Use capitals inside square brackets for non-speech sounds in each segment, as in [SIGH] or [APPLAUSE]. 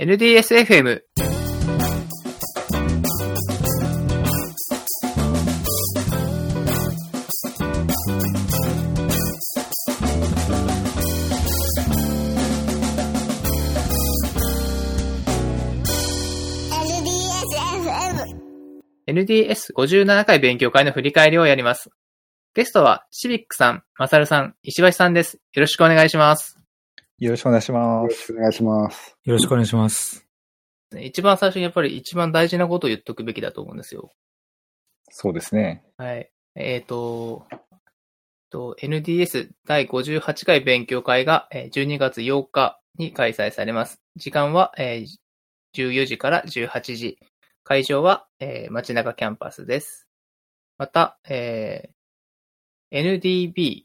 NDSFM。NDS57 回勉強会の振り返りをやります。ゲストは、シビックさん、マサルさん、石橋さんです。よろしくお願いします。よろしくお願いしまよろしす。くお願いします。よろしくお願いします。一番最初にやっぱり一番大事なことを言っとくべきだと思うんですよ。そうですね。はい。えっ、と、と NDS 第58回勉強会がえー12月8日に開催されます。時間はえー14時から18時。会場はえー街中キャンパスです。また、えー NDB、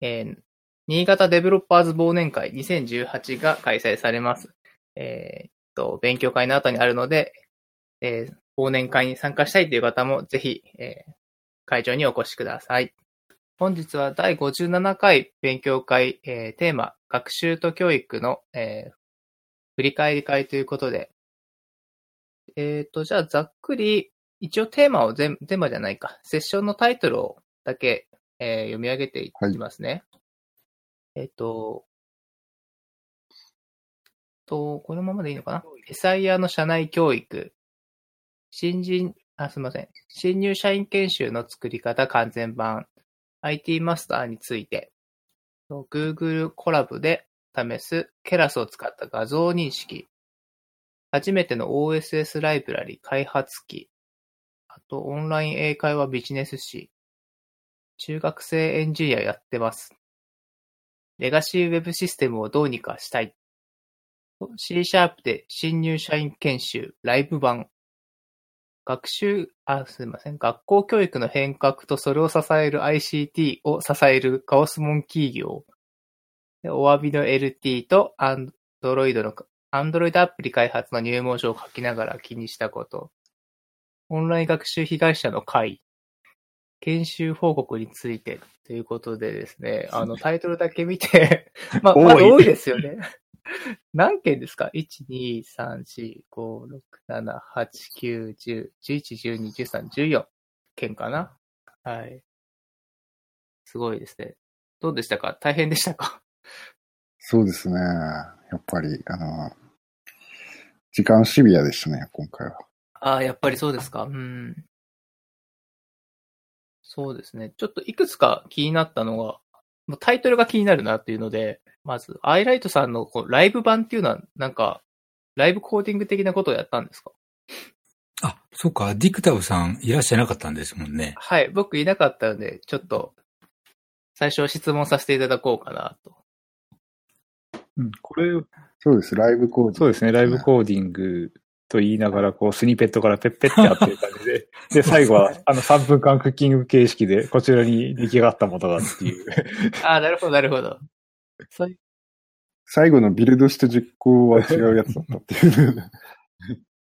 えー新潟デベロッパーズ忘年会2018が開催されます。えーと、勉強会の後にあるので、えー忘年会に参加したいという方もぜひ、えー会場にお越しください。本日は第57回勉強会、えーテーマ、学習と教育の、えー振り返り会ということで、えっ、と、じゃあざっくり、一応テーマを全、テーマじゃないか、セッションのタイトルをだけ、えー読み上げていきますね。えっ、と、と、このままでいいのかな？エサイヤの社内教育、新人、あ、すみません。新入社員研修の作り方完全版、IT マスターについて、Google コラボで試すケラスを使った画像認識、初めての OSS ライブラリ開発機、あとオンライン英会話ビジネス誌、中学生エンジニアやってます。レガシーウェブシステムをどうにかしたい。C シャープで新入社員研修ライブ版。学習、あ、すみません。学校教育の変革とそれを支える ICT を支えるカオスモン企業。お詫びの LT と Android の、Android アプリ開発の入門書を書きながら気にしたこと。オンライン学習被害者の会。研修報告についてということでですね、[LAUGHS] あのタイトルだけ見て、[LAUGHS] まあ、まあ多い多いですよね。[LAUGHS] 何件ですか ?1、2、3、4、5、6、7、8、9、10、11、12、13、14件かな？はい。すごいですね。どうでしたか？大変でしたか？そうですね。やっぱり、あの、時間シビアでしたね、今回は。ああ、やっぱりそうですか。うん。そうですね。ちょっといくつか気になったのが、もうタイトルが気になるなっていうので、まず、アイライトさんのこうライブ版っていうのは、なんか、ライブコーディング的なことをやったんですか？あ、そうか、ディクタブさんいらっしゃいなかったんですもんね。はい。僕いなかったので、ちょっと、最初質問させていただこうかなと。うん、これ、そうです、ライブコード。そうですね、ライブコーディングと言いながら、こう、スニペットからペッペッってやってる感じで、[LAUGHS] で、最後は、あの、3分間クッキング形式で、こちらに出来上がったものがっていう。ああ、なるほど、なるほど。最後のビルドして実行は違うやつだったっていう。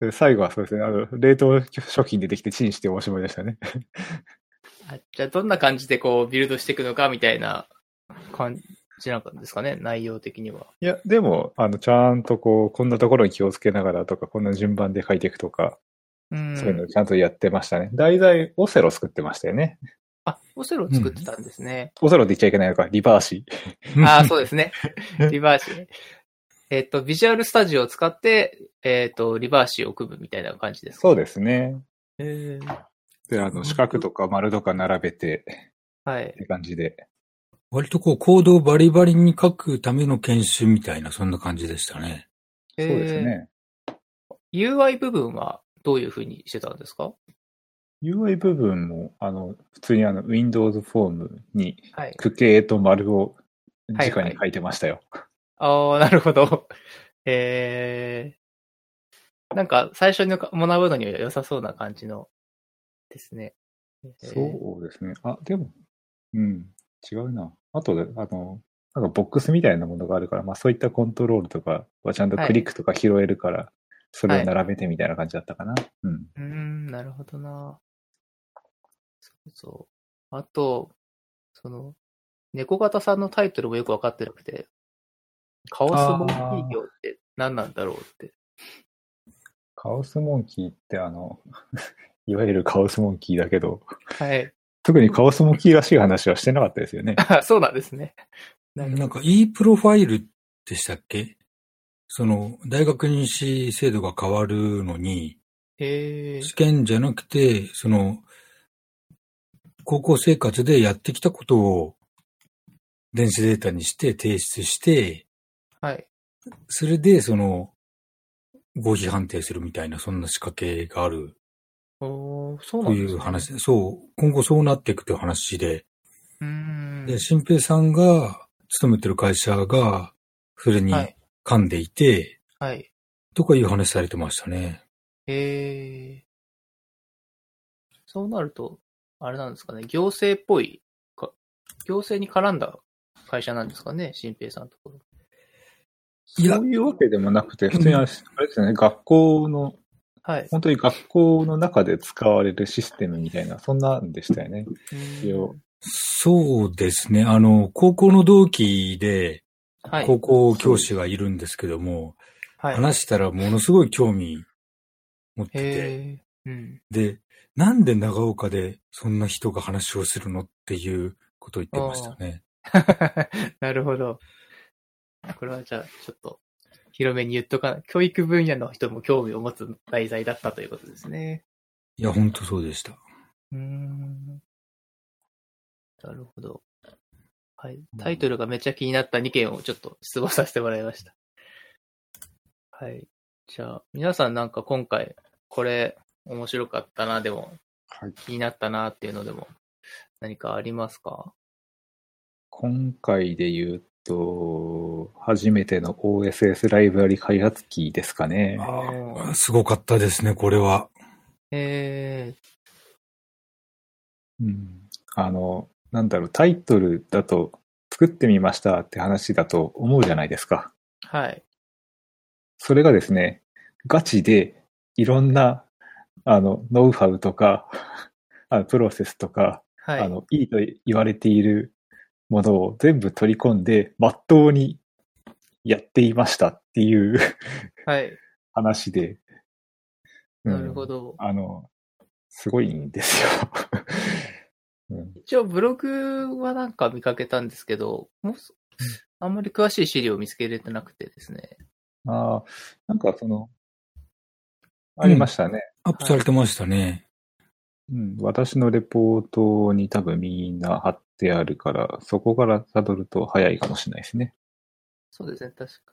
[LAUGHS] で最後はそうですね、あの、冷凍食品出てきてチンしておしまいでしたね。あじゃあ、どんな感じでこう、ビルドしていくのかみたいな感じなんですかね、内容的には。いや、でも、あの、ちゃんとこう、こんなところに気をつけながらとか、こんな順番で書いていくとか、うん。そういうのちゃんとやってましたね。題材、オセロ作ってましたよね。あ、オセロを作ってたんですね。オセロって言っちゃいけないのか、リバーシー。ああ、そうですね。リバーシー。えっ、と、ビジュアルスタジオを使って、えっ、と、リバーシーを組むみたいな感じですか？そうですね。へーで、あの、四角とか丸とか並べて、はいっ。て感じで。割とこう、コードをバリバリに書くための研修みたいな、そんな感じでしたね。そうですね。えー UI 部分はどういう風にしてたんですか？UI 部分も、あの、普通にあの、Windows フォームに、はい。区形と丸をはい直に書いてましたよ。ああ、なるほど。[LAUGHS] えー、なんか、最初に学ぶのには良さそうな感じのですね。えーそうですね。あ、でも、うん、違うな。あとで、あの、なんかボックスみたいなものがあるから、まあそういったコントロールとかはちゃんとクリックとか拾えるから、それを並べてみたいな感じだったかな。うん。うーん、なるほどな。そうそう。あと、その、猫型さんのタイトルもよくわかってなくて、カオスモン企業って何なんだろうって。カオスモンキーってあの、[LAUGHS] いわゆるカオスモンキーだけど、はい。特にカオスモンキーらしい話はしてなかったですよね。あ [LAUGHS] そうなんですね。なんか E プロファイルでしたっけ？その、大学入試制度が変わるのに。試験じゃなくて、その、高校生活でやってきたことを電子データにして提出して、はい。それでその、合否判定するみたいな、そんな仕掛けがあるそうなとんですね。いう話で、そう、今後そうなっていくという話で、うーん。で、新平さんが勤めてる会社が、それにはい。噛んでいて、はい。とかいう話されてましたね。へえ。そうなると、あれなんですかね、行政っぽいか、行政に絡んだ会社なんですかね、新平さんのところ。いやそういうわけでもなくて、普通にあれあれですよね、学校の、はい。本当に学校の中で使われるシステムみたいな、そんなんでしたよね。そうですね。あの、高校の同期で、はい。高校教師がいるんですけども、はい。話したらものすごい興味持ってて。うん。で、なんで長岡でそんな人が話をするのっていうことを言ってましたね。[LAUGHS] なるほど。これはじゃあ、ちょっと、広めに言っとかな、教育分野の人も興味を持つ題材だったということですね。いや、本当そうでした。うーん。なるほど。はい。タイトルがめっちゃ気になった2件をちょっと質問させてもらいました。はい。じゃあ、皆さんなんか今回、これ面白かったな、でもはい。気になったなっていうのでも何かありますか？今回で言うと、初めての OSS ライブラリ開発キーですかね。すごかったですね、これは。えうん、あの、なんだろう、タイトルだと作ってみましたって話だと思うじゃないですか。ー、はい。それがですね、ガチでいろんな、あの、ノウハウとか、あのプロセスとか、はい。あの、いいと言われているものを全部取り込んで、まっとうにやっていましたっていうはい。話で。うんなるほど。あの、すごいんですよ。[LAUGHS] うん一応ブログはなんか見かけたんですけど、もうすあんまり詳しい資料を見つけれてなくてですね。ああ、なんかその、ありましたね。アップされてましたね。うん、私のレポートに多分みんな貼ってあるから、そこから辿ると早いかもしれないですね。そうですね、確か。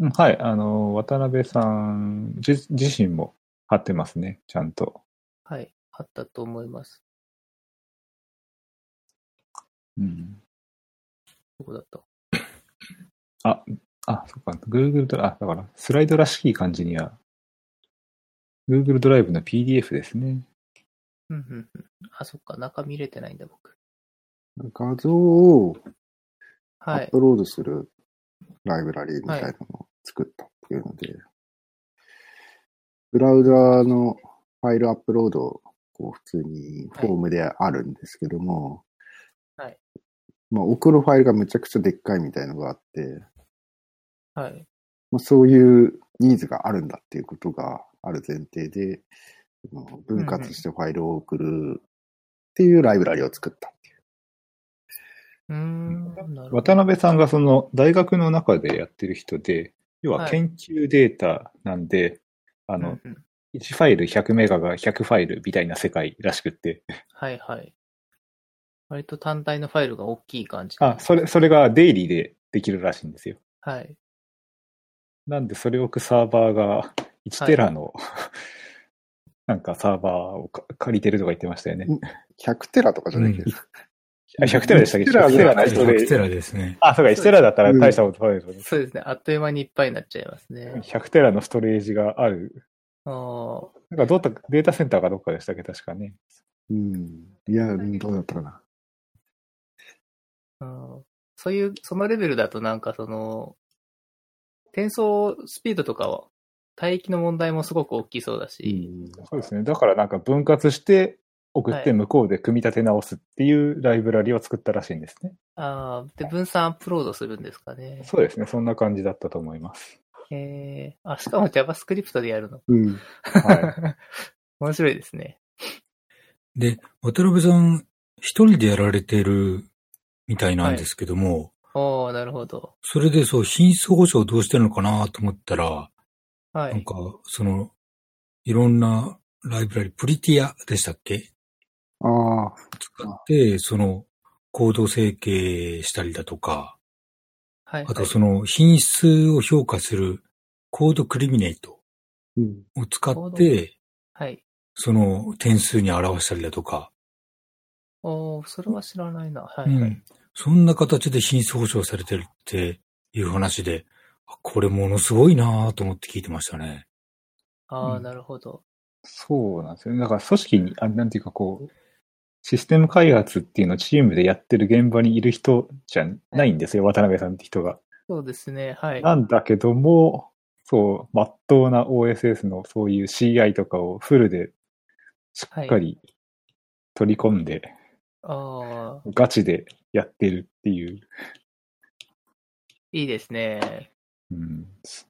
うん、はい、あの、渡辺さん自自身も貼ってますね、ちゃんと。はい。あったと思います。うん、どこだった？あ、あ、そっか、Google ドラあ、だから、スライドらしい感じには、Google ドライブの PDF ですね。うんうんうん。あ、そっか、中見れてないんだ、僕。画像をアはい。ップロードするライブラリーみたいなのを作ったっていうので、ブラウザーのファイルアップロード、こう普通にフォームであるんですけども、はい。まあ送るファイルがめちゃくちゃでっかいみたいのがあって、はい。まあ、そういうニーズがあるんだっていうことがある前提で、分割してファイルを送るっていうライブラリを作ったっていう。うーん。渡辺さんがその大学の中でやってる人で、要ははい研究データなんで、あの、うんうん1ファイル100メガが100ファイルみたいな世界らしくって、はいはい。割と単体のファイルが大きい感じ。あ、それ、それがデイリーでできるらしいんですよ。はい。なんでそれを置くサーバーが1テラの、[LAUGHS] なんかサーバーをか借りてるとか言ってましたよね。100テラとかじゃないけど、あ、100テラでしたっけ？100テラ ?100 テラのストレー100ジテラですね。あ、そうか、1テラだったら大したことないですよね。そうですね。あっという間にいっぱいになっちゃいますね。100テラのストレージがある。あーなんかどうだった？データセンターかどっかでしたっけ？確かね。うん。いや、うんどうだったかな。あーそういう、そのレベルだとなんかその、転送スピードとかは、帯域の問題もすごく大きそうだし、そうですね。だからなんか分割して送っはいて向こうで組み立て直すっていうライブラリを作ったらしいんですね。ああ、で、分散アップロードするんですかね。そうですね。そんな感じだったと思います。えー、あ、しかも JavaScript でやるの？うん。は [LAUGHS] 面白いですね。で、渡辺さん、一人でやられてるみたいなんですけども、おー、なるほど。それでそう、品質保証どうしてるのかなと思ったら、はい。なんか、その、いろんなライブラリ、プリティアでしたっけ？ああ、使って、その、コード整形したりだとか、はい。あとその品質を評価するコードクリミネートうん。を使って、はい。その点数に表したりだとか、おー、それは知らないな。はうい、はい。ん。そんな形で品質保証されてるっていう話で、あこれものすごいなぁと思って聞いてましたね。あー、うんなるほど。そうなんですよね。だから組織に、あなんていうかこう、システム開発っていうのをチームでやってる現場にいる人じゃないんですよ、渡辺さんって人が。そうですね。はい。なんだけども、そう、まっとうな OSS のそういう CI とかをフルでしっかり取り込んで、あー、ガチでやってるっていう。いいですね。うん、そ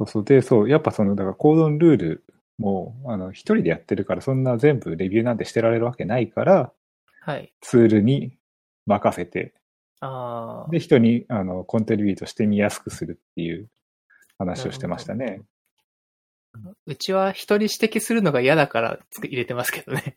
うそう。で、そう、やっぱその、だからコードのルールも、あの、一人でやってるから、そんな全部レビューなんてしてられるわけないから、はい。ツールに任せて、あー、で、人に、あの、コントリビュートしてみやすくするっていう話をしてましたね。うちは人に指摘するのが嫌だから入れてますけどね。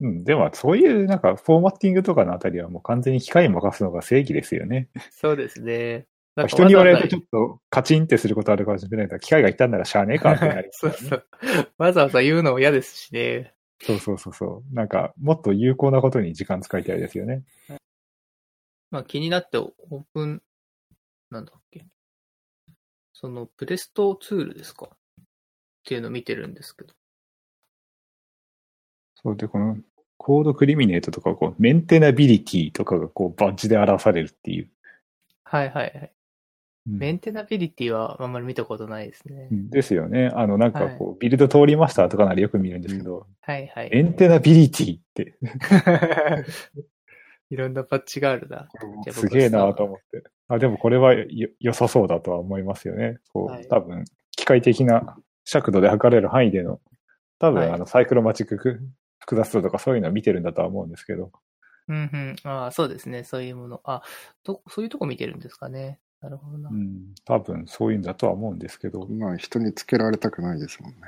うん、でも、そういう、なんか、フォーマッティングとかのあたりはもう完全に機械に任すのが正義ですよね。そうですね。なんか人に言われるとちざょっとカチンってすることあるかもしれないけど、機械が言ったんならしゃあねえかってなります [LAUGHS] そうそう。わざわざ言うのも嫌ですしね。そうそうそうそう。なんか、もっと有効なことに時間使いたいですよね。まあ気になってオープン、なんだっけ。そのプレストツールですかっていうのを見てるんですけど。そうで、このコードクリミネートとか、こう、メンテナビリティとかがこう、バッジで表されるっていう。はいはいはい。うんメンテナビリティはあんまり見たことないですね。うんですよね。あの、なんかこう、ビルド通りましたとかならよく見るんですけど、はいはい。メンテナビリティって、[LAUGHS] いろんなパッチがあるな。すげえなと思って。あ、でもこれはよ良さそうだとは思いますよね。こう、はい多分、機械的な尺度で測れる範囲での、多分、はいあの、サイクロマチックく複雑度とかそういうのは見てるんだとは思うんですけど、うんうん。ああ、そうですね。そういうもの。あ、ど、そういうとこ見てるんですかね。なるほどな。うん、多分そういうんだとは思うんですけど、まあ、人につけられたくないですもんね。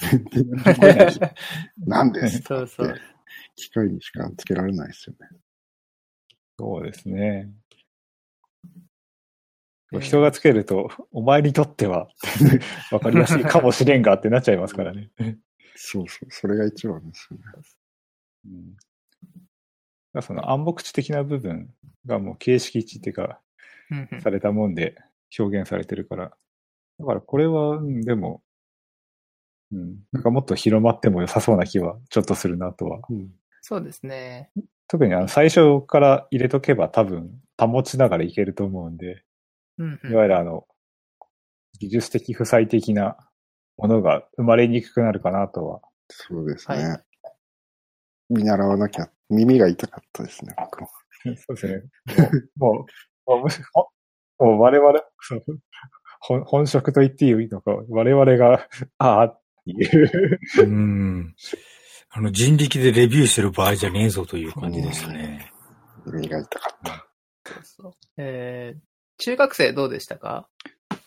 [LAUGHS] なんですそうそう。機械にしかつけられないですよね。そうですね。えー人がつけると、お前にとっては、[LAUGHS] わかりやすいかもしれんがってなっちゃいますからね。そうそう、それが一番ですよね。うん、その暗黙知的な部分がもう形式値っていうか、されたもんで表現されてるから。だからこれは、うんでも、うん、なんかもっと広まっても良さそうな気はちょっとするなとは。うん。そうですね。特にあの最初から入れとけば多分保ちながらいけると思うんで、うんうんいわゆるあの、技術的負債的なものが生まれにくくなるかなとは。そうですね。はい見習わなきゃ、耳が痛かったですね、僕も。[LAUGHS] そうですね。もう、もう、[LAUGHS] もうむしろ、もう我々、そう本本職と言っていいのか、我々が、[LAUGHS] ああっていう。うん。あの、人力でレビューしてる場合じゃねえぞという感じでしたね。耳が痛かった。そうそうえー中学生どうでしたか？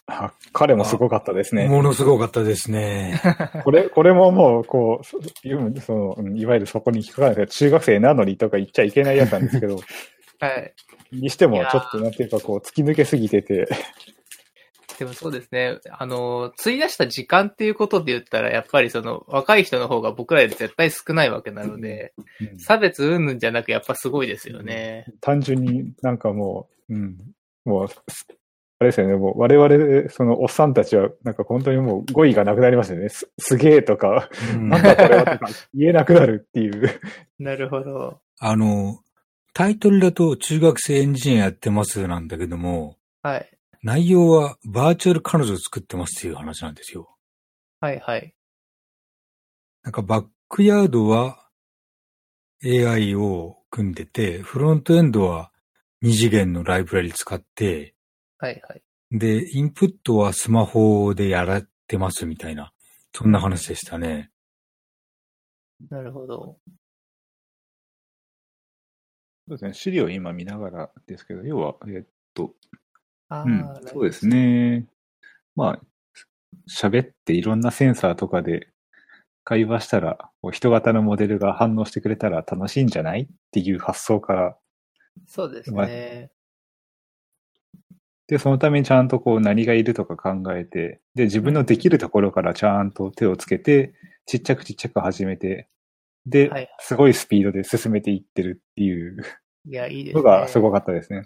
あ彼もすごかったですね。ものすごかったですね。[LAUGHS] これ、これももう、こうそ、の、うんいわゆるそこに引っかかるんですけど、中学生なのにとか言っちゃいけないやつなんですけど、はい。にしてもちょっとなんていうかこう、突き抜けすぎてて、[LAUGHS] でもそうですね。あの、費やした時間っていうことで言ったら、やっぱりその、若い人の方が僕らより絶対少ないわけなので、うん差別云々じゃなくやっぱすごいですよね。単純になんかもう、うん、もう、すあれですよね、もう我々、そのおっさんたちは、なんか本当にもう語彙がなくなりますよね。すすげえとか、うんなんだこれはとか言えなくなるっていう。[LAUGHS] なるほど。あの、タイトルだと中学生エンジニアやってますなんだけども、はい。内容はバーチャル彼女を作ってますっていう話なんですよ。はいはい。なんかバックヤードは AI を組んでて、フロントエンドは二次元のライブラリ使って、はいはい。で、インプットはスマホでやられてますみたいな、そんな話でしたね。なるほど。そうですね。資料今見ながらですけど、要は、えっと、うん、そうですね。まあ、喋っていろんなセンサーとかで会話したら、こう人型のモデルが反応してくれたら楽しいんじゃないっていう発想から、そうですね。で、そのためにちゃんとこう何がいるとか考えて、で、自分のできるところからちゃんと手をつけて、ちっちゃくちっちゃく始めて、で、はいすごいスピードで進めていってるっていういや、いいですのね。がすごかったですね。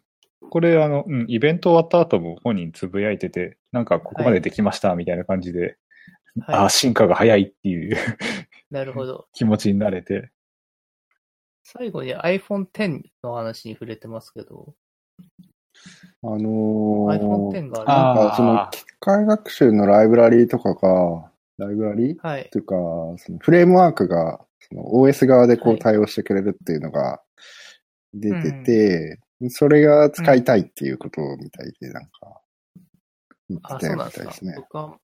これ、あの、うん、イベント終わった後も本人つぶやいてて、なんかここまでできましたみたいな感じで、あはあ、進化が早いっていうい。[LAUGHS] なるほど。気持ちになれて。最後に iPhone X の話に触れてますけど、あの iPhone ー、X があある。なんかその機械学習のライブラリーとかが、ライブラリーはい。というか、そのフレームワークが、その OS 側でこはいう対応してくれるっていうのが出てて、それが使いたいっていうことみたいで、なんか、言あ、ってたそうなんですかみたいですね。。僕は、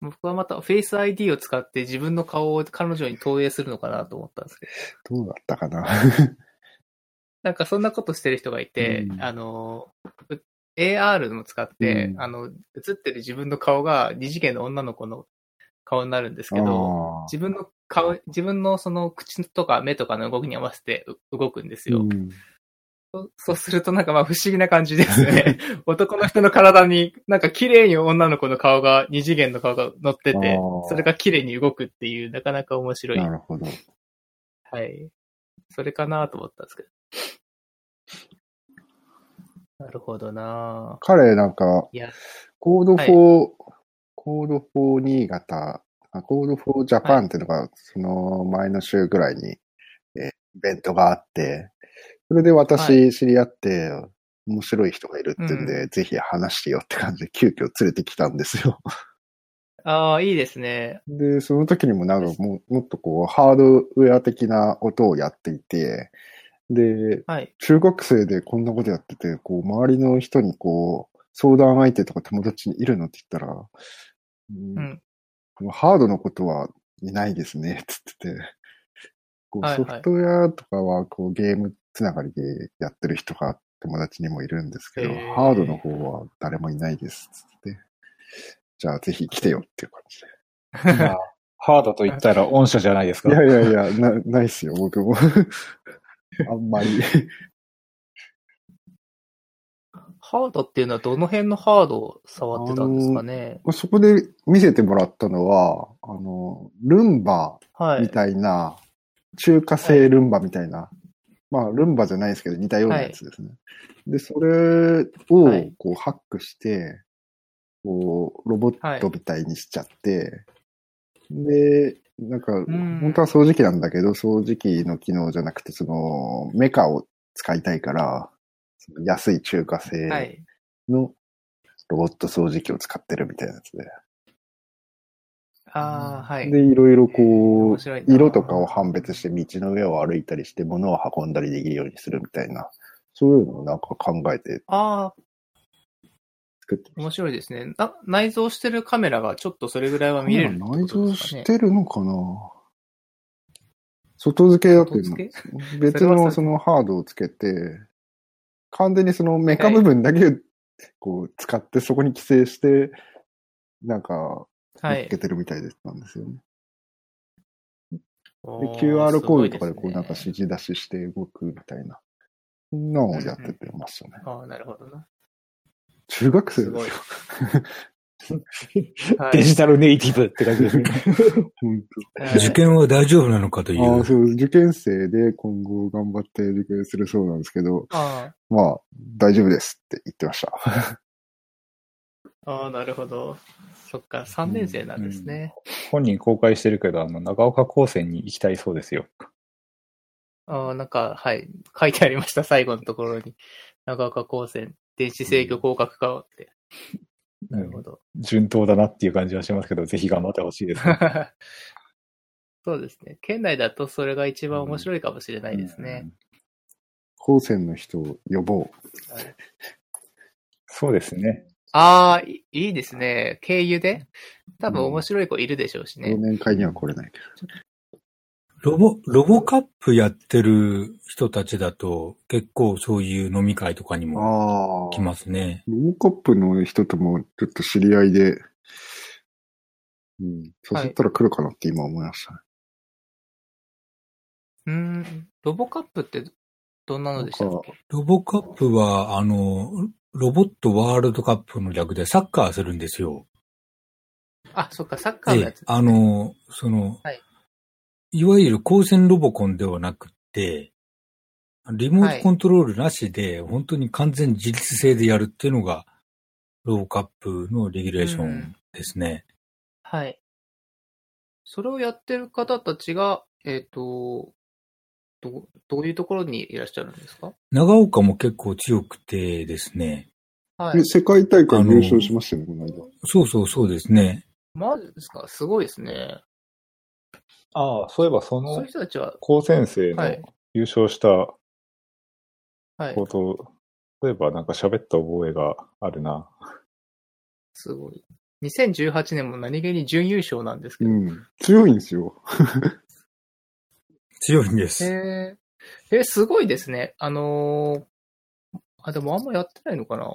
僕はまた Face ID を使って自分の顔を彼女に投影するのかなと思ったんですけど、どうだったかな？[LAUGHS] なんかそんなことしてる人がいて、うんあの、う AR も使って、うんあの、映ってる自分の顔が二次元の女の子の顔になるんですけど、あ自分の顔、自分のその口とか目とかの動きに合わせてう動くんですよ。ーうんそそうするとなんかまあ不思議な感じですね。[LAUGHS] 男の人の体になんか綺麗に女の子の顔が、二次元の顔が乗っててそれが綺麗に動くっていう、なかなか面白い。なるほど。はい。それかなと思ったんですけど。なるほどな彼なんか、いや、コードはい4、コード4新潟、あコード4ジャパンっていうのが、その前の週ぐらいに、えーイベントがあって、それでは私知り合って、面白い人がいるっていうんで、うぜひ話してよって感じで急遽連れてきたんですよ。ああ、いいですね。で、その時にもなんかももっとこう、ハードウェア的な音をやっていて、で、はい。中学生でこんなことやってて、こう、周りの人にこう、相談相手とか友達にいるのって言ったら、うんハードのことはいないですね、つってて。こうはいはいソフトウェアとかはこうゲームつながりでやってる人が友達にもいるんですけど、ハードの方は誰もいないです、つって。じゃあぜひ来てよっていう感じまあハードと言ったら御社じゃないですか。で。いやいやいや、な、ないっすよ、僕も。[LAUGHS] あんまり。ハードっていうのはどの辺のハードを触ってたんですかね？そこで見せてもらったのは、あの、ルンバはい。みたいな、中華製ルンバみたいな、まあ、ルンバじゃないですけど、似たようなやつですね。で、それをはい、こう、ハックして、こう、ロボットみたいにしちゃって、で、なんか、ん本当は掃除機なんだけど、掃除機の機能じゃなくて、その、メカを使いたいから、安い中華は製い。のロボット掃除機を使ってるみたいなやつで。ああ、はい。で、いろいろこう、色とかを判別して道の上を歩いたりして物を運んだりできるようにするみたいな、そういうのをなんか考えてああ、作ってま面白いですね。な内蔵してるカメラがちょっとそれぐらいはす。見れるってこ内蔵。してるのかな？外付けだっていうの別のそのハードをつけて、完全にそのメカ部分だけこう使ってそこに規制して、なんか、はい乗っけ。てるみたいですなんですよね。で、おー QR コードとかでこうなんかす指示出しして動くみたいな。のをやっててましたね。ごいですねああ、なるほどな。中学生ですよ。。[LAUGHS] はいデジタルネイティブって感じですね。受験は大丈夫なのかとい当。あ。そう、受験生で今後頑張って受験するそうなんですけど、あまあ、大丈夫ですって言ってました。あ、ああ、なるほど。そっか、3年生なんですね。本人公開してるけど、あの、長岡高専に行きたいそうですよ。ああ、なんか、はい。書いてありました、最後のところに。長岡高専、電子制御合格科をって。なるほど。順当だなっていう感じはしますけど、ぜひ頑張ってほしいです、ね。[LAUGHS] そうですね。県内だとそれが一番面白いかもしれないですね。高専の人を呼ぼう。そうですね。ああ、いいいですね。経由で？多分面白い子いるでしょうしね。忘年会には来れないけロボ、ロボカップやってる人たちだと、結構そういう飲み会とかにど。もああ。来ますね。ロボカップの人ともちょっと知り合いで、うん。誘ったら来るかなって今思いましたね。うーん。ロボカップってどんなのでしたっけ？ロボカップは、あの、ロボットワールドカップの略でサッカーするんですよ。あ、そっか、サッカーのやつ、で、あ、の、その、はいいわゆる光線ロボコンではなくって、リモートコントロールなしで、本当に完全自律性でやるっていうのが、ロボカップのレギュレーションですね。はい。それをやってる方たちが、えっ、と、ど、どういうところにいらっしゃるんですか？長岡も結構強くてですね。はいえ。世界大会優勝しましたよね、この間。そうそうそうですね。マジですか？すごいですね。ああ、そういえばそそうのいう人たちは、高専生のはい優勝したはい。こと、そういえばなんか喋った覚えがあるな。すごい。2018年も何気に準優勝なんですけど。うん。強いんですよ。[LAUGHS] 強いんです。へえ。え、すごいですね。あのーあ、でもあんまやってないのかな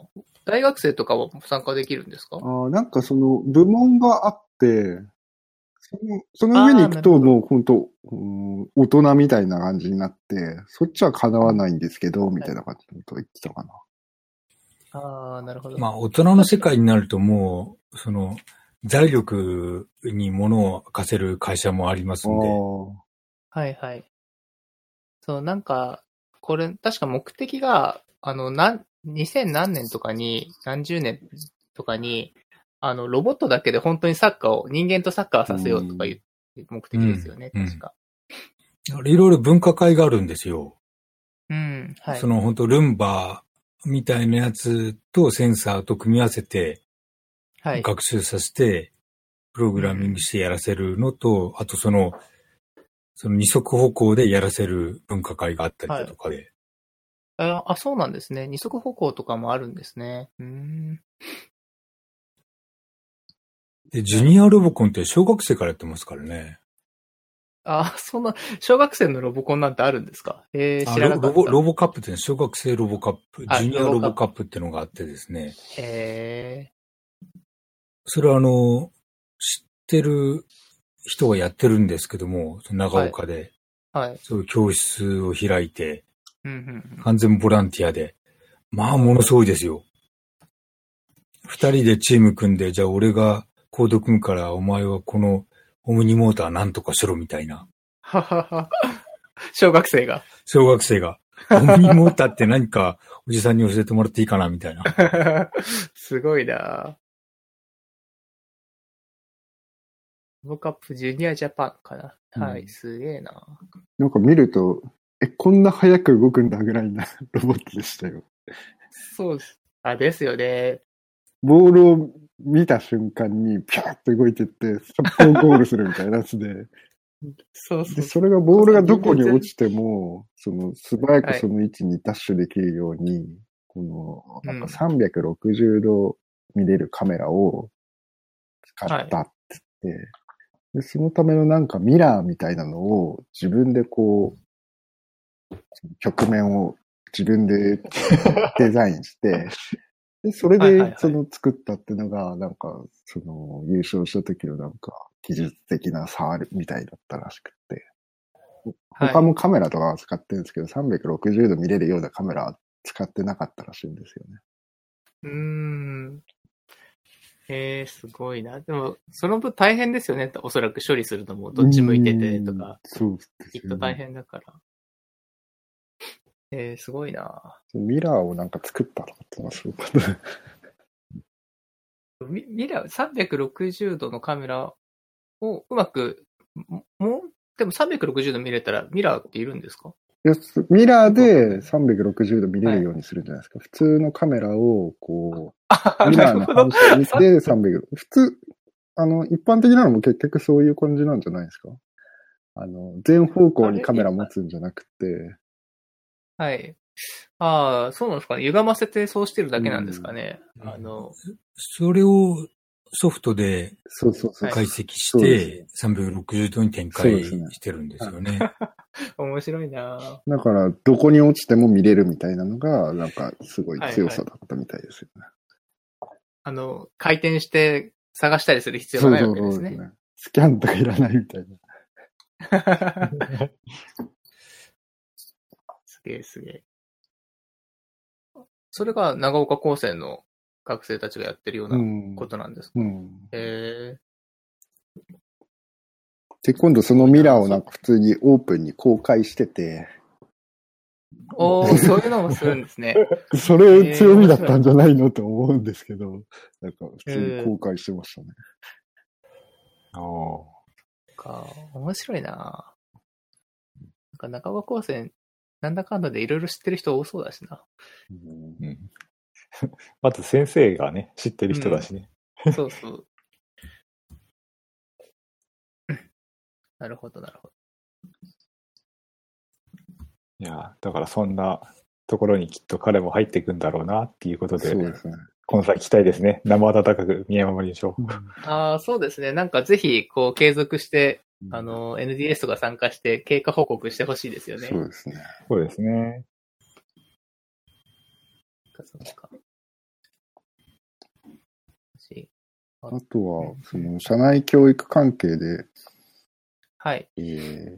大学生とかは参加できるんですか？ああ、なんかその部門があって、そのその上に行くともう本当、うん大人みたいな感じになって、そっちは叶わないんですけど、みたいな感じのことを言ってたかな。ああ、なるほど。まあ、大人の世界になるともう、その、財力に物を貸せる会社もありますんで、はいはい。そう、なんか、これ、確か目的が、あの、なん、2000何年とかに、何十年とかに、あの、ロボットだけで本当にサッカーを、人間とサッカーさせようとかいう目的ですよね、うん確か。いろいろ分科会があるんですよ。うん、はいそ。の本当ルンバみたいなやつとセンサーと組み合わせてはい。学習させて、プログラミングしてやらせるのと、あとその、その二足歩行でやらせる分科会があったりだとかで、ああ、そうなんですね。二足歩行とかもあるんですね。うーん。で、ジュニアロボコンって小学生からやってますからね。あ、そんな、小学生のロボコンなんてあるんですか？えー、あ知らなかった。ロボ、ロボカップってね小学生ロボカップ、あジュニアロロボカップってのがあってですね。えそれはあの、知ってる人がやってるんですけども、長岡で、ー、はい。そういう教室を開いて、うんうんうん。完全ボランティアで。まあ、ものすごいですよ。二人でチーム組んで、じゃあ俺がコード組むから、お前はこのオムニモーターなんとかしろみたいな。ははは。小学生が。小学生が、オムニモーターって何かおじさんに教えてもらっていいかなみたいな。[LAUGHS] すごいなロボカップジュニアジャパンかな。はい、うんすげえななんか見ると、え、こんな早く動くんだぐらいな [LAUGHS] ロボットでしたよ。そうです。あ、ですよね。ボールを見た瞬間にピャーって動いてって、速攻ゴールするみたいなやつで、そうそう。で、それがボールがどこに落ちても、その素早くその位置にダッシュできるように、この、なんか360度見れるカメラを使ったって言って、で、そのためのなんかミラーみたいなのを自分でこう、局面を自分でデザインして、[LAUGHS] で、それはいはいはいでその作ったっていうのが、なんか、その優勝した時のなんか技術的な差みたいだったらしくって。はい他もカメラとかは使ってるんですけど、360度見れるようなカメラは使ってなかったらしいんですよね。うーん。えー、すごいな。でも、その分大変ですよね。おそらく処理するのも、どっち向いててとか、うん。そうですよねきっと大変だから。えー、すごいなミラーをなんか作ったとかってのがすごかった。[LAUGHS] ミミラー、360度のカメラをうまく、ももう、でも360度見れたらミラーっているんですか？いやミラーで360度見れるようにするんじゃないですか。普通のカメラを、こあう、ミラーの反ど。射見て360度。普通、あの、一般的なのも結局そういう感じなんじゃないですか？あの、全方向にカメラ持つんじゃなくて、はい。ああ、そうなんですかね。歪ませてそうしてるだけなんですかね。うんあの、それをソフトでそうそうそう。解析しそうでて、360度に展開してるんですよね。[LAUGHS] 面白いなだから、どこに落ちても見れるみたいなのが、なんか、すごい強さだったみたいですよね。あの、回転して探したりする必要がないわけですね。ね。スキャンとかいらないみたいな。[LAUGHS] すげえすげえ。それが長岡高専の学生たちがやってるようう。なんことなんですか、うん。へえで、今度そのミラーをなんか普通にオープンに公開してて、おー、そういうのもするんですね。[LAUGHS] それ強みだったんじゃないのと思うんですけど、なんか普通に公開してましたね。ああ。か、面白いななんか中岡高専、なんだかんだでいろいろ知ってる人多そうだしな。うん。[LAUGHS] まず先生がね、知ってる人だしね。そうそう。[COUGHS] なるほど、なるほど。いや、だからそんなところにきっと彼も入っていくんだろうなっていうことで、そうですね。この先期待ですね。生温かく見守りましょう。ああ、そうですね。なんかぜひ、こう、継続して、あの、NDS とか参加して、経過報告してほしいですよね。そうですね。そうですね。あとは、その、社内教育関係で、はい。えー、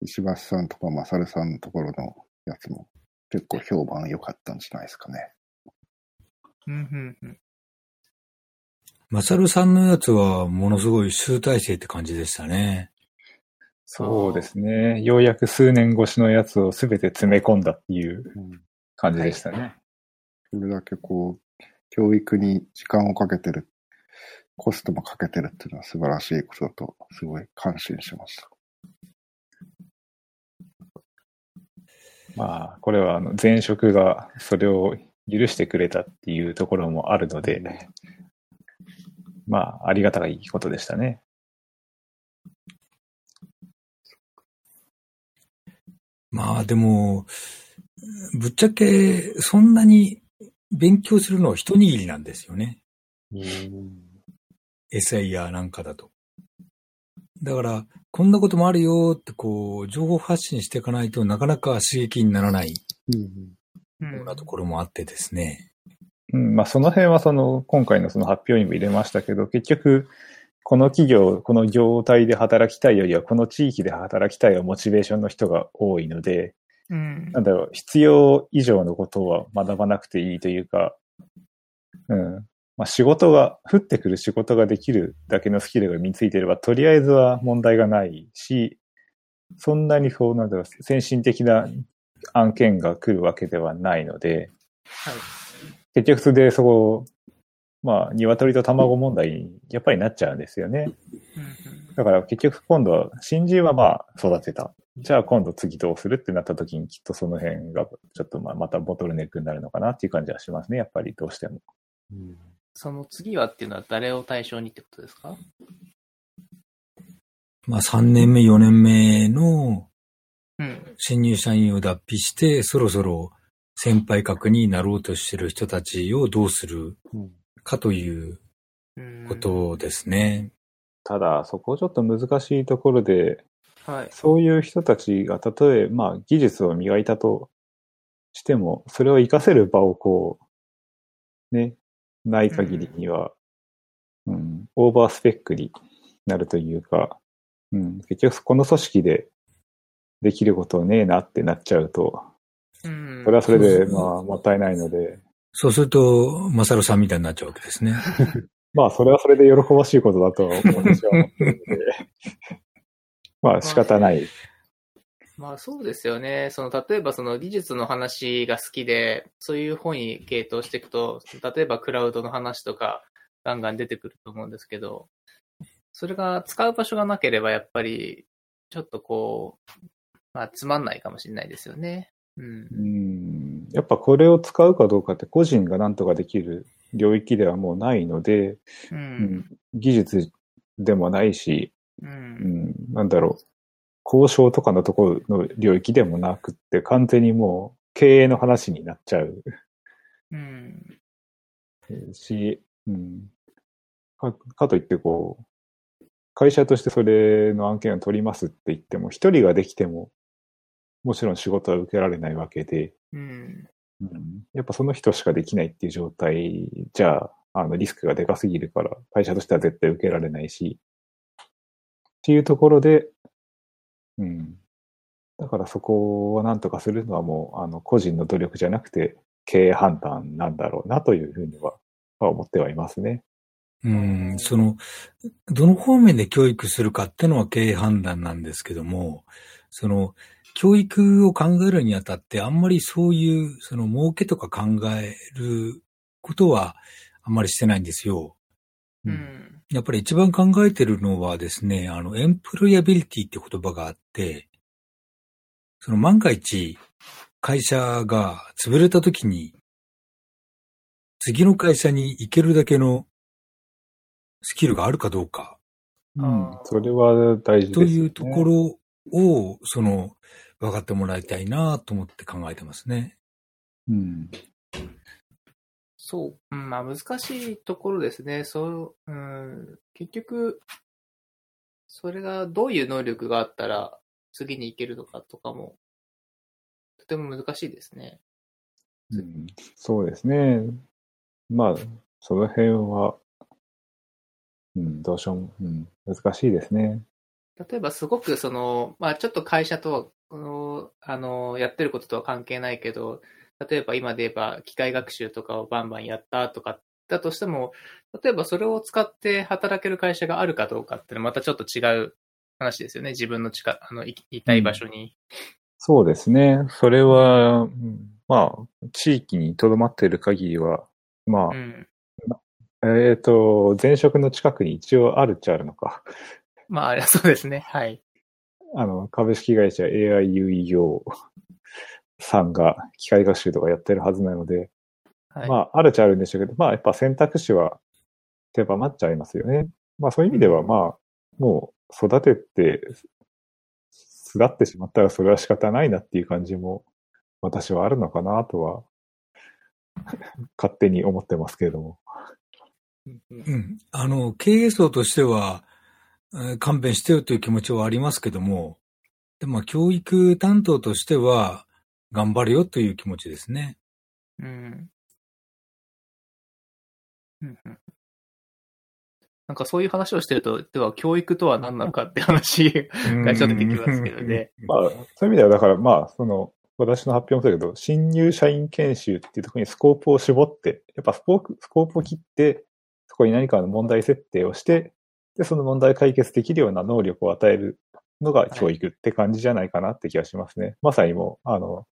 石橋さんとかマサルさんのところのやつも結構評判良かったんじゃないですかね。うん、うん、うん。マサルさんのやつはものすごい集大成って感じでしたね。そうですね。ようやく数年越しのやつをすべて詰め込んだっていううん、感じでしたね。それだけこう、教育に時間をかけてる、コストもかけてるっていうのは素晴らしいことだと、すごい感心しました。まあ、これはあの前職がそれを許してくれたっていうところもあるので、まあ、ありがたいことでしたね。まあでも、ぶっちゃけそんなに勉強するのは一握りなんですよね。エサイヤなんかだと。だから、こんなこともあるよってこう、情報発信していかないとなかなか刺激にならないうんようなところもあってですね。うん、まあ、その辺はその、今回のその発表にも入れましたけど、結局、この企業、この業態で働きたいよりは、この地域で働きたいはモチベーションの人が多いので、うんなんだろう、必要以上のことは学ばなくていいというか、うん。まあ、仕事が、降ってくる仕事ができるだけのスキルが身についていれば、とりあえずは問題がないし、そんなにこう、なんだろう、先進的な案件が来るわけではないので、はい。結局それでそこ、まあ、鶏と卵問題にやっぱりなっちゃうんですよね。うんだから結局今度は、新人はまあ育てた。じゃあ今度次どうするってなった時にきっとその辺がちょっとまあまたボトルネックになるのかなっていう感じはしますね。やっぱりどうしても。その次はっていうのは誰を対象にってことですか？まあ3年目、4年目のうん。新入社員を脱皮して、そろそろ先輩格になろうとしてる人たちをどうするうん。かといううんことですね。ただ、そこちょっと難しいところで、はい。そういう人たちがたとえ、まあ技術を磨いたとしても、それを活かせる場をこう、ね、ない限りには、うん、オーバースペックになるというか、うん、結局この組織でできることねえなってなっちゃうと、うんそれはそれで、そうまあ、もったいないので、そうすると、マサルさんみたいになっちゃうわけですね。[LAUGHS] まあ、それはそれで喜ばしいことだと私は思ってるので、[LAUGHS] まあ、仕方ない。まあそうですよね。その、例えばその技術の話が好きで、そういう方に系統していくと、例えばクラウドの話とか、ガンガン出てくると思うんですけど、それが使う場所がなければ、やっぱり、ちょっとこう、まあつまんないかもしれないですよね。うんう。ん、やっぱこれを使うかどうかって個人が何とかできる領域ではもうないので、う。うんん、技術でもないし、う。うんん、なんだろう、交渉とかのところの領域でもなくって、完全にもう経営の話になっちゃううん。し、うん。かかといってこう、会社としてそれの案件を取りますって言っても、一人ができても、もちろん仕事は受けられないわけで、うん。うん、やっぱその人しかできないっていう状態じゃ、あの、リスクがでかすぎるから、会社としては絶対受けられないし、っていうところで、うん。だからそこをなんとかするのはもう、あの、個人の努力じゃなくて、経営判断なんだろうなというふうには、は思ってはいますね。うん、その、どの方面で教育するかってのは経営判断なんですけども、その、教育を考えるにあたって、あんまりそういう、その、儲けとか考えることは、あんまりしてないんですよ。うん。やっぱり一番考えてるのはですね、あの、エンプロイアビリティって言葉があって、その万が一、会社が潰れた時に、次の会社に行けるだけのスキルがあるかどうか、うん。それは大事です、ね。というところを、その、分かってもらいたいなと思って考えてますね。うん。そう。うん、まあ難しいところですね。そう、うん、結局、それがどういう能力があったら次に行けるのかとかも、とても難しいですね。うん、そうですね。まあ、その辺は、うん、どうしようも、うん、難しいですね。例えばすごくその、まあちょっと会社とは、このあの、やってることとは関係ないけど、例えば今で言えば機械学習とかをバンバンやったとかだとしても、例えばそれを使って働ける会社があるかどうかっていうのはまたちょっと違う話ですよね。自分の近あの、いいたい場所に。そうですね。それは、うんまあ、地域に留まっている限りは、まうん。あ、えっ、と、前職の近くに一応あるっちゃあるのか。まあ、あれはそうですね。はい。あの、株式会社 AI 有意業さんが機械学習とかやってるはずなので、はい。まあ、あるっちゃあるんでしょうけど、まあ、やっぱ選択肢は狭まっちゃいますよね。まあ、そういう意味では、まあ、もう育てて、巣立ってしまったらそれは仕方ないなっていう感じも、私はあるのかなとは、[LAUGHS] 勝手に思ってますけれども。うん。あの、経営層としては、えー勘弁してよという気持ちはありますけども、でも、教育担当としては、頑張るよという気持ちですね。うん。うんうんなんかそういう話をしてると、では教育とは何なのかって話がちょっと出てきますけどね。まあ、そういう意味では、だからまあ、その、私の発表もそうだけど、新入社員研修っていうところにスコープを絞って、やっぱスコープ、スコープを切って、そこに何かの問題設定をして、で、その問題解決できるような能力を与えるのが教育って感じじゃないかなって気がしますね。まさにもう、あの、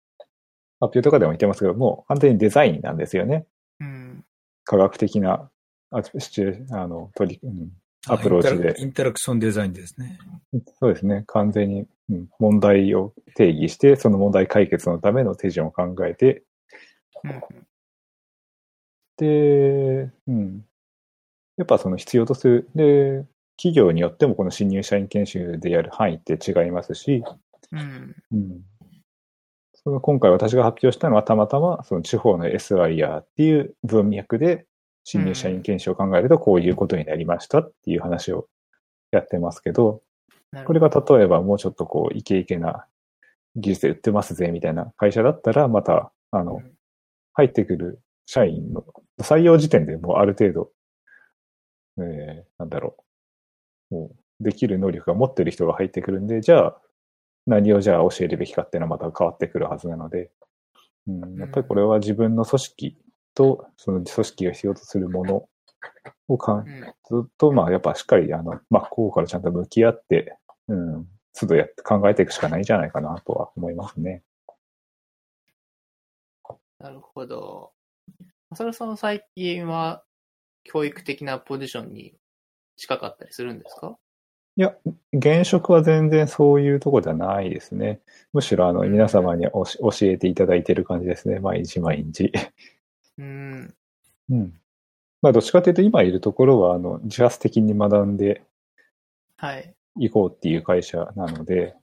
発表とかでも言ってますけども、完全にデザインなんですよね。うん。科学的な、あシチュあの、取り、うん、アプローチでインタラインタラクションデザインですね。そうですね。完全に、うん、問題を定義して、その問題解決のための手順を考えて、うんで、うん。やっぱその必要とする。で、企業によってもこの新入社員研修でやる範囲って違いますし、うん。うん。その今回私が発表したのはたまたまその地方の SIR っていう文脈で新入社員研修を考えるとこういうことになりましたっていう話をやってますけど、これが例えばもうちょっとこうイケイケな技術で売ってますぜみたいな会社だったらまたあのうん入ってくる社員の採用時点でもうある程度、えー、なんだろう。もうできる能力が持ってる人が入ってくるんで、じゃあ何をじゃあ教えるべきかっていうのはまた変わってくるはずなので、うん、やっぱりこれは自分の組織とその組織が必要とするものをかんうんずっと、まあ、やっぱしっかり、あの、真っ向からちゃんと向き合って、うん、都度やって考えていくしかないんじゃないかなとは思いますね。なるほど。浅田さんは最近は教育的なポジションに近かったりするんですか？いや、現職は全然そういうとこじゃないですね。むしろ、あの、皆様に教えていただいている感じですね。毎日毎日。うん。うん。まあ、どっちかというと、今いるところは、あの、自発的に学んではい。いこうっていう会社なので、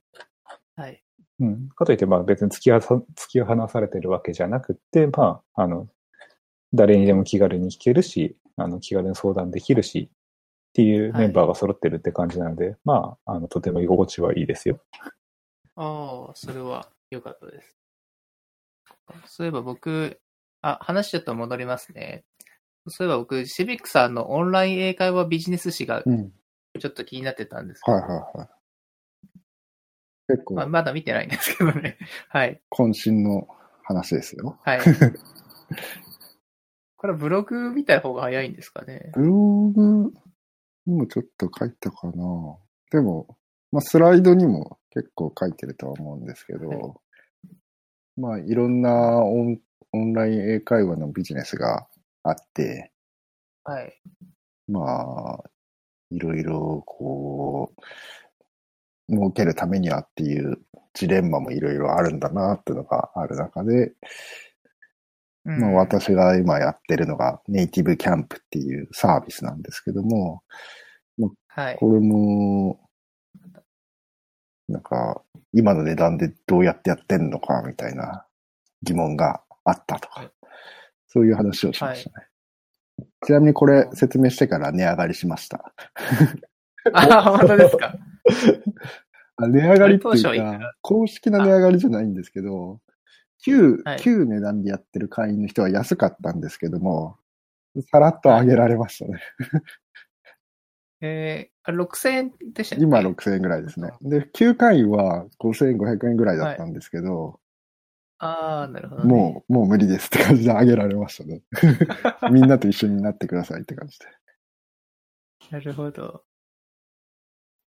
はい。うん。かといって、まあ別に突きはさ突き放されてるわけじゃなくって、まあ、あの、誰にでも気軽に聞けるし、あの、気軽に相談できるし、っていうメンバーが揃ってるって感じなので、まあ、あの、とても居心地はいいですよ。ああ、それは良かったです。そういえば僕、あ、話ちょっと戻りますね。そういえば僕、シビックさんのオンライン英会話ビジネス誌がうん。ちょっと気になってたんですけど、はいはいはい。結構まあ、まだ見てないんですけどね。[LAUGHS] はい。渾身の話ですよ。はい。[LAUGHS] これはブログ見た方が早いんですかね。ブログにもちょっと書いたかな。でも、まあ、スライドにも結構書いてるとは思うんですけど、はいまあ、いろんなオンオンライン英会話のビジネスがあって、はい。まあ、いろいろ、こう、儲けるためにはっていうジレンマもいろいろあるんだなっていうのがある中で、うんまあ、私が今やってるのがネイティブキャンプっていうサービスなんですけども、はい。これも、なんか、今の値段でどうやってやってんのかみたいな疑問があったとか、はいそういう話をしましたね。ちなみにこれ説明してから値上がりしました。[LAUGHS] あ、本当ですか？[LAUGHS] あ値上がりっていいうか、公式な値上がりじゃないんですけど、旧、はい旧値段でやってる会員の人は安かったんですけども、さらっと上げられましたね。[LAUGHS] えー、あ6000円でしたね。今6000円ぐらいですね。で、旧会員は5500円ぐらいだったんですけど、ああ、なるほど、ね。もう、もう無理ですって感じで上げられましたね。[LAUGHS] みんなと一緒になってくださいって感じで。なるほど。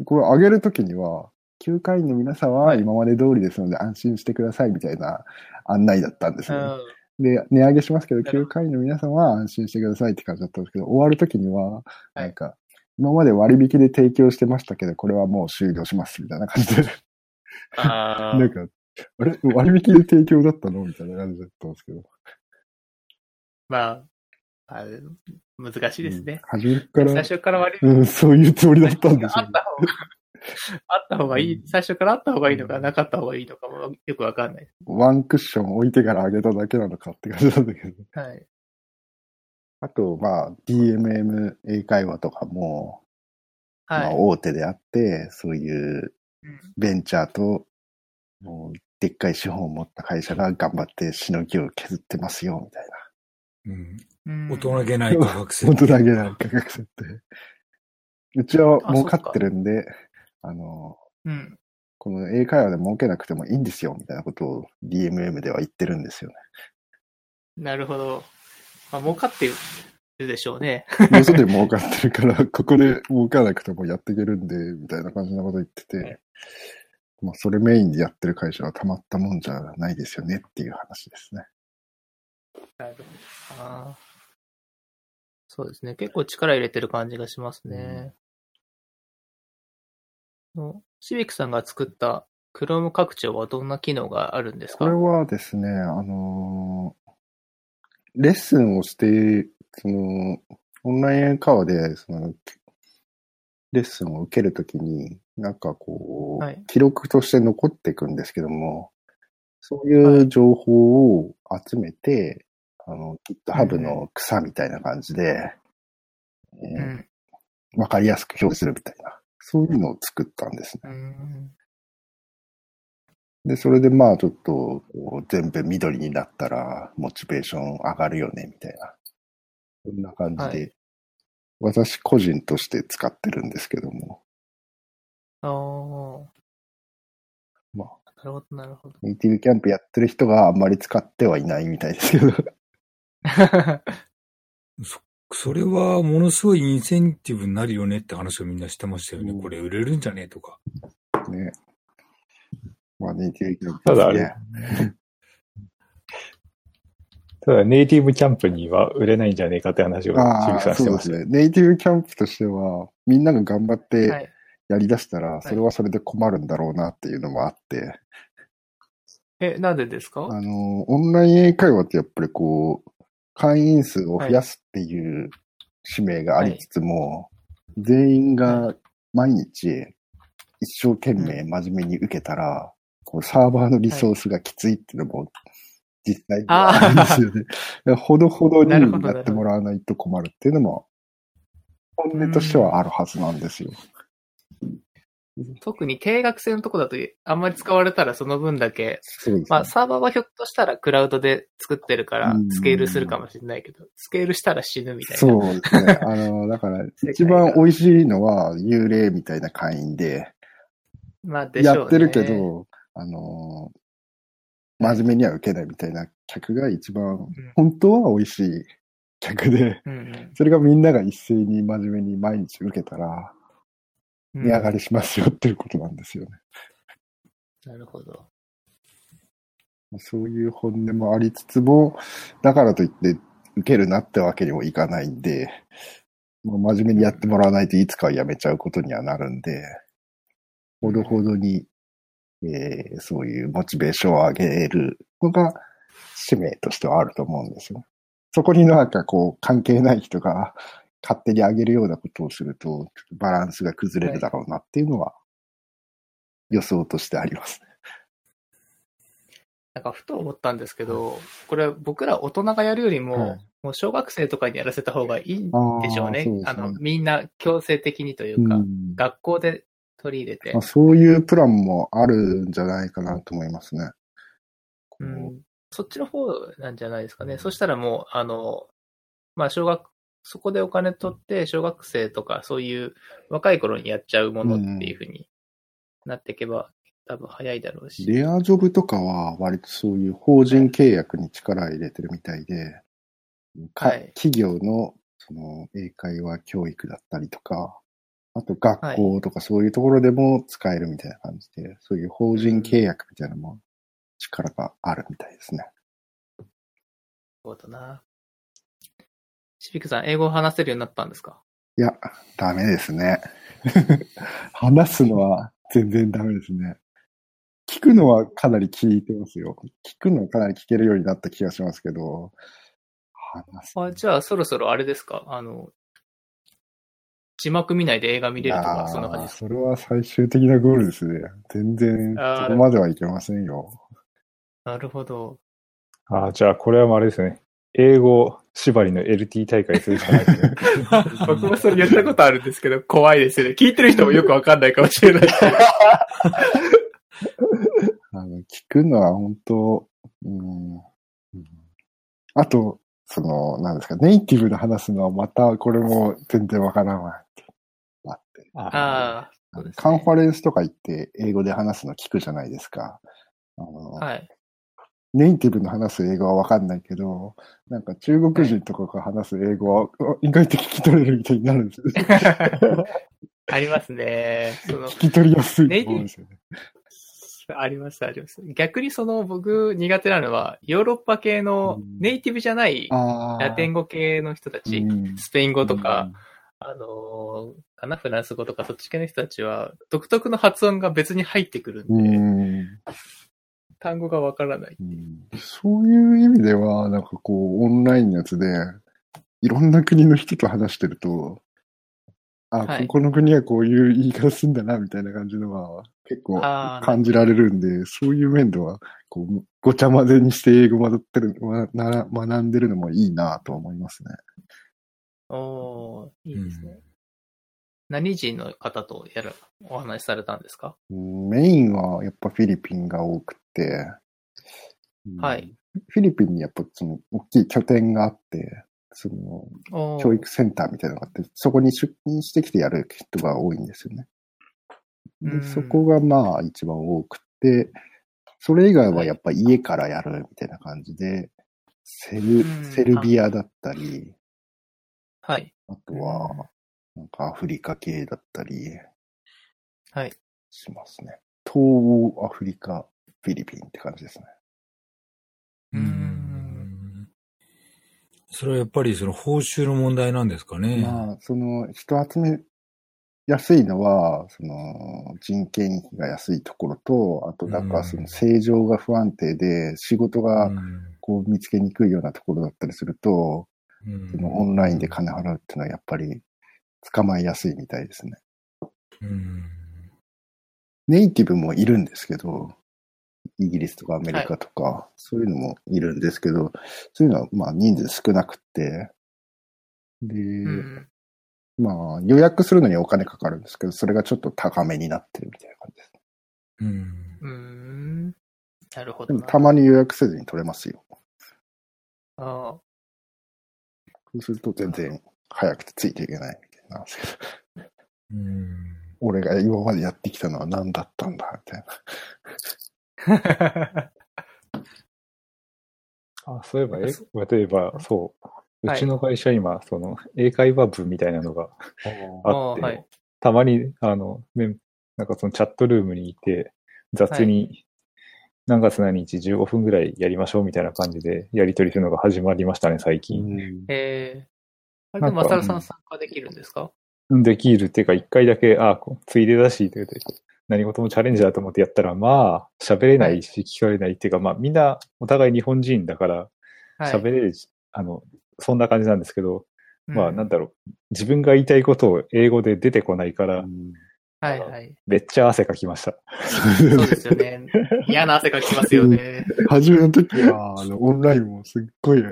これ上げるときには、旧会員の皆さんは今まで通りですので安心してくださいみたいな案内だったんですう、ん。で、値上げしますけど、なるほど旧会員の皆さんは安心してくださいって感じだったんですけど、終わるときには、なんか、今まで割引で提供してましたけど、これはもう終了しますみたいな感じで、ああなんか、あれ割引で提供だったのみたいな感じだったんですけど。まあ、あ難しいですね。初めから、最初から割りうん、そういうつもりだったんでしょうねあった方が、[LAUGHS] あった方がいい、最初からあった方がいいのか、なかった方がいいのかもよくわかんない。ワンクッション置いてから上げただけなのかって感じなんだけど。[LAUGHS] はい。あと、まあ、DMM 英会話とかも、まあ、はい。大手であって、そういううんベンチャーと、もう、でっかい資本を持った会社が頑張ってしのぎを削ってますよ、みたいうん。うん大人げない価格な。設本当定。だけな価格設定。うちはあ儲かってるんで、あの、うん。この英会話で儲けなくてもいいんですよ、みたいなことを DMM では言ってるんですよね。なるほど。まあ、儲かってるでしょうね。よそで儲かってるから、[LAUGHS] ここで儲かなくてもやっていけるんで、みたいな感じのこと言ってて、まあ、それメインでやってる会社はたまったもんじゃないですよねっていう話ですね。なるほど。そうですね。結構力入れてる感じがしますね。のシビックさんが作った Chrome 拡張はどんな機能があるんですか？これはですね、あのーレッスンをして、その、オンライン英会話で、その、レッスンを受けるときに、なんかこう、はい。記録として残っていくんですけども、そういう情報を集めて、あの、GitHub の草みたいな感じで、えーうん。わかりやすく表示するみたいな、そういうのを作ったんですね。うん。で、それでまあちょっと、こう全部緑になったら、モチベーション上がるよね、みたいな。そんな感じで、はい私個人として使ってるんですけども、ああ。まあ、なるほど、なるほど。ネイティブキャンプやってる人があんまり使ってはいないみたいですけど、そ [LAUGHS] れはものすごいインセンティブになるよねって話をみんなしてましたよね。うんこれ売れるんじゃねえとか。ね。まあネイティブキャンプただあれね。ただ、ネイティブキャンプには売れないんじゃねえかって話を、ああ、クさんしてました。そうですね。ネイティブキャンプとしては、みんなが頑張っはてい。やりだしたら、それはそれで困るんだろうなっていうのもあって、え、なんでですか？あの、オンライン英会話ってやっぱりこう、会員数を増やすっていう使命がありつつも、全員が毎日一生懸命真面目に受けたら、こうサーバーのリソースがきついっていうのも、実際にはあるんですよね。[LAUGHS] ほどほどにやってもらわないと困るっていうのも、本音としてはあるはずなんですよ。特に定額制のとこだと、あんまり使われたらその分だけ、ね。まあサーバーはひょっとしたらクラウドで作ってるからうんスケールするかもしれないけど、スケールしたら死ぬみたいな。そうですね。あの、[LAUGHS] だから、一番美味しいのは幽霊みたいな会員で、まあでしょうね。やってるけど、あの、真面目には受けないみたいな客が一番、本当は美味しい客で、うんうんそれがみんなが一斉に真面目に毎日受けたら、うん、値上がりしますよっていうことなんですよね。なるほど。そういう本音もありつつも、だからといって受けるなってわけにもいかないんで、もう真面目にやってもらわないといつかはやめちゃうことにはなるんで、ほどほどに、えーそういうモチベーションを上げるのが使命としてはあると思うんですよ。そこになんかこう関係ない人が勝手に上げるようなことをすると、バランスが崩れるだろうなっていうのは予想としてありますね。[LAUGHS] なんかふと思ったんですけど、これ僕ら大人がやるよりも、はいもう小学生とかにやらせた方がいいんでしょうね。あねあの、みんな強制的にというか、うん学校で取り入れてまあ、。そういうプランもあるんじゃないかなと思いますね。うん、そっちの方なんじゃないですかね。そしたらもう、あの、まあ、小学、そこでお金取って、小学生とか、そういう若い頃にやっちゃうものっていうふうになっていけば、多分早いだろうし。レアジョブとかは割とそういう法人契約に力入れてるみたいで、かはい企業のその英会話教育だったりとか、あと学校とかそういうところでも使えるみたいな感じで、そういう法人契約みたいなのも力があるみたいですね。そうだな。シビックさん、英語を話せるようになったんですか？いや、ダメですね。[LAUGHS] 話すのは全然ダメですね。聞くのはかなり聞いてますよ。聞くのはかなり聞けるようになった気がしますけど、話す。あじゃあ、そろそろあれですか？あの、字幕見ないで映画見れるとか、そんな感じですか？それは最終的なゴールですね。全然、そこまではいけませんよ。なるほど。ああ、じゃあこれはあれですね。英語縛りの LT 大会するしかないですね。[LAUGHS] 僕もそれやったことあるんですけど、怖いですよね。聞いてる人もよくわかんないかもしれない。[LAUGHS] あの聞くのは本当、うん、うんあと、その、なんですか、ネイティブで話すのはまたこれも全然わからないってあって。あねカンファレンスとか行って英語で話すの聞くじゃないですか。あのはい。ネイティブの話す英語はわかんないけど、なんか中国人とかが話す英語はあ意外と聞き取れるみたいになるんですよね。[LAUGHS] ありますね。その、聞き取りやすいと思うんですよね。[LAUGHS] あります、あります。逆にその僕苦手なのは、ヨーロッパ系のうんネイティブじゃないあラテン語系の人たち、うんスペイン語とか、あのーかな、フランス語とかそっち系の人たちは、独特の発音が別に入ってくるんうで、ん単語がわからない。うんそういう意味では、なんかこう、オンラインのやつで、いろんな国の人と話してると、あ、はいここの国はこういう言い方すんだな、みたいな感じのは結構感じられるんで、そういう面では、こう、ごちゃ混ぜにして英語学ってる、学んでるのもいいなと思いますね。おー、いいですね。うん何人の方とやる、お話しされたんですか？うんメインはやっぱフィリピンが多くて、うんはい。フィリピンにやっぱその大きい拠点があって、その教育センターみたいなのがあって、そこに出勤してきてやる人が多いんですよね。うんでそこがまあ一番多くて、それ以外はやっぱ家からやるみたいな感じで、セルうん、セルビアだったり、はい。あとは、なんかアフリカ系だったりはい。しますね。東欧アフリカ、フィリピンって感じですね。ううんんそれはやっぱりその報酬の問題なんですかね。まあ、その人集めやすいのは、その人件費が安いところと、あとなんうんかその正常が不安定で仕事がうんこう見つけにくいようなところだったりすると、うんそのオンラインで金払うっていうのはやっぱり捕まえやすいみたいですね。うんネイティブもいるんですけど、イギリスとかアメリカとか、そういうのもいるんですけど、そういうのはまあ人数少なくって、で、うん。まあ予約するのにお金かかるんですけど、それがちょっと高めになってるみたいな感じです。うん。うーん。なるほでどな。もたまに予約せずに取れますよ。あそうすると全然早くてついていけないなんですけど、うん。俺が今までやってきたのは何だったんだみたいな。あ。[LAUGHS] あ、そういえば、え例えば、そう。うはいちの会社今、その、英会話部みたいなのがああって、はい。たまに、あの、なんかそのチャットルームにいて、雑に、何月何日15分ぐらいやりましょうみたいな感じでやり取りするのが始まりましたね、最近。えー、あれでも、マサルさん参加できるんですか？できるっていうか、一回だけ、あこうついでだし、ということで何事もチャレンジだと思ってやったら、まあ、喋れないし、聞かれないっていうか、まあ、みんな、お互い日本人だから、はい。喋れるし、あの、そんな感じなんですけど、まあ、なんだ。だろう、自分が言いたいことを英語で出てこないから、はいはい。めっちゃ汗かきました。そうですよね。嫌な汗かきますよね。[LAUGHS] 初めの時は、あの、オンラインもすっごい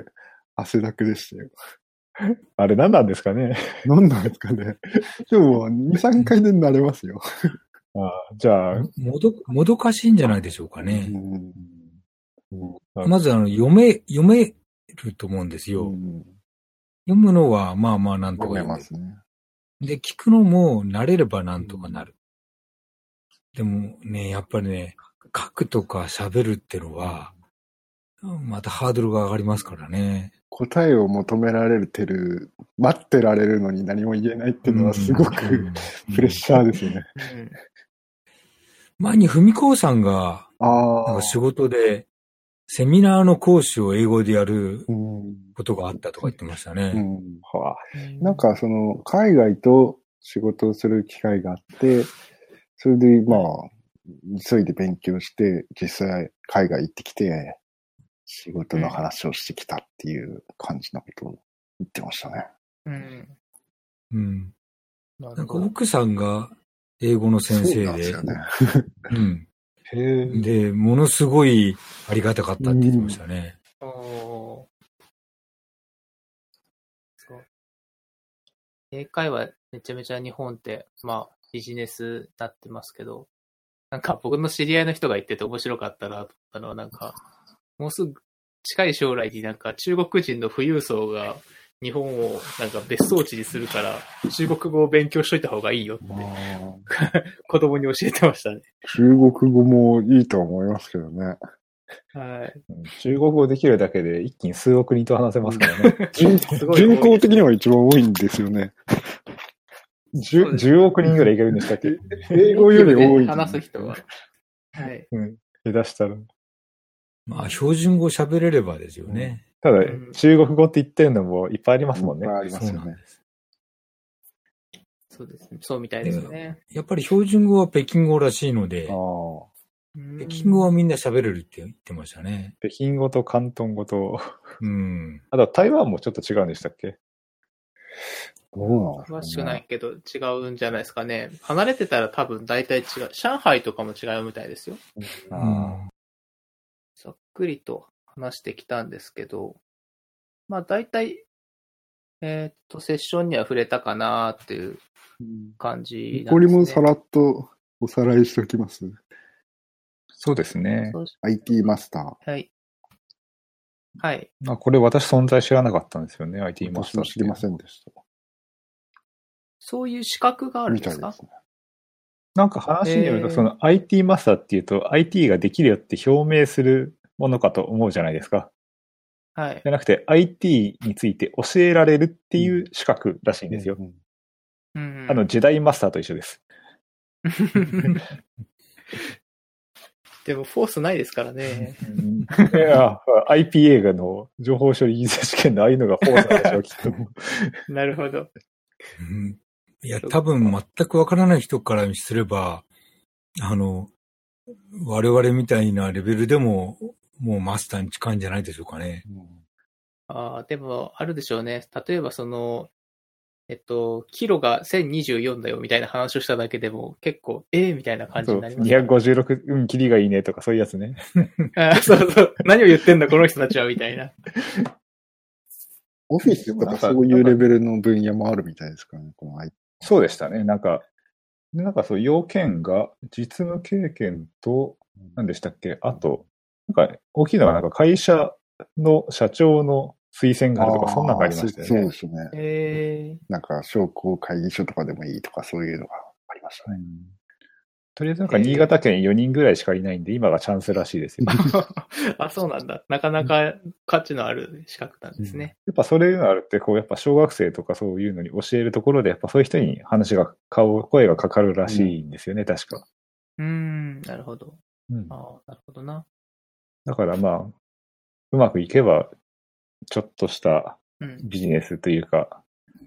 汗だくでしたよ。[LAUGHS] あれ何なんですかね？[LAUGHS] 何なんですかね？でも、2、3回で慣れますよ。あじゃあ、もど、もどかしいんじゃないでしょうかね。まず、あの、読め、読めると思うんですよ。うん読むのは、まあまあ、なんとか読め読めるますね。で、聞くのも慣れればなんとかなる。でもね、やっぱりね、書くとか喋るってのは、またハードルが上がりますからね。答えを求められてる、待ってられるのに何も言えないっていうのはすごくうんプレッシャーですよね。うん。前に文子さんが、ああなんか。仕事で、セミナーの講師を英語でやるうんことがあったとか言ってましたうね。んはなんかその海外と仕事をする機会があって、それでまあ、急いで勉強して、実際海外行ってきて、仕事の話をしてきたっていう感じのことを言ってましたね。うん。うん。なんか。奥さんが英語の先生で、そうなんですよね。うん。[LAUGHS] へえ。で、ものすごいありがたかったって言ってましたね。おーそう。英会話めちゃめちゃ日本って、まあビジネスになってますけど、なんか僕の知り合いの人が言ってて面白かったなと思ったのはなんか、もうすぐ近い将来になんか中国人の富裕層が日本をなんか別荘地にするから中国語を勉強しといた方がいいよって [LAUGHS] 子供に教えてましたね。中国語もいいと思いますけどね。はい。うん中国語できるだけで一気に数億人と話せますからね。[LAUGHS] 人口的には一番多いんですよね。10, 10億人ぐらいいけるんでしたっけ？[LAUGHS] 英語より多い。話す人は。はい。うん。下手したら。まあ、標準語喋れればですよね。ただうん、中国語って言ってるのもいっぱいありますもんねいっ。ぱいありますよね。そうなんです。そうですね。そうみたいですね。やっぱり標準語は北京語らしいので。北北京語はみんな喋れるって言ってましたね。北京語と広東語と、うん。[LAUGHS] あと台湾もちょっと違うんでしたっけ？どうな詳しくないけど違うんじゃないですかね。離れてたら多分大体違う。上海とかも違うみたいですよ。あうんざっくりと話してきたんですけど、まあ大体、えーっと、セッションには触れたかなっていう感じなんです、ね。これもさらっとおさらいしておきます。そうですね。IT マスター。はい。はい。あこれ私存在知らなかったんですよね、IT マスター知りませんでした。そういう資格があるんですか？みたいですね。なんか話によると、えーその IT マスターっていうと IT ができるよって表明するものかと思うじゃないですか。はいじ。ゃなくて IT について教えられるっていう資格らしいんですよ。うんうんあの、ジェダイマスターと一緒です。[LAUGHS] でも、フォースないですからね。いや、IP 映画の情報処理技術試験のああいうのがフォースなんでしょう、きっと。[LAUGHS] なるほど。うんいや、多分全くわからない人からすれば、あの、我々みたいなレベルでも、もうマスターに近いんじゃないでしょうかね。ああ、でも、あるでしょうね。例えば、その、えっと、キロが1024だよみたいな話をしただけでも結構、ええみたいな感じになりますね。256、うん、キリがいいねとかそういうやつね。[LAUGHS] あそうそう。何を言ってんだ、この人たちは、みたいな。[LAUGHS] オフィスとかそういうレベルの分野もあるみたいですからね、この IT そうでしたね。なんか、でなんかそう、要件が実務経験と、何でしたっけ？あと、なんか大きいのはなんか会社の社長の推薦があるとか、そんなのがありましたよねそうで。すね。えなんか商工会議所とかでもいいとかそういうのがありましたね。うんとりあえずなんか新潟県4人ぐらいしかいないんで、今がチャンスらしいですよ。ー、[LAUGHS] あ、そうなんだ。なかなか価値のある資格なんですね。やっぱそれがあるって、こう、やっぱ小学生とかそういうのに教えるところで、やっぱそういう人に話が、顔、声がかかるらしいんですよね、確か。うーん、なるほど。うんああ、なるほどな。だからまあ、うまくいけば、ちょっとしたうん。ビジネスというか、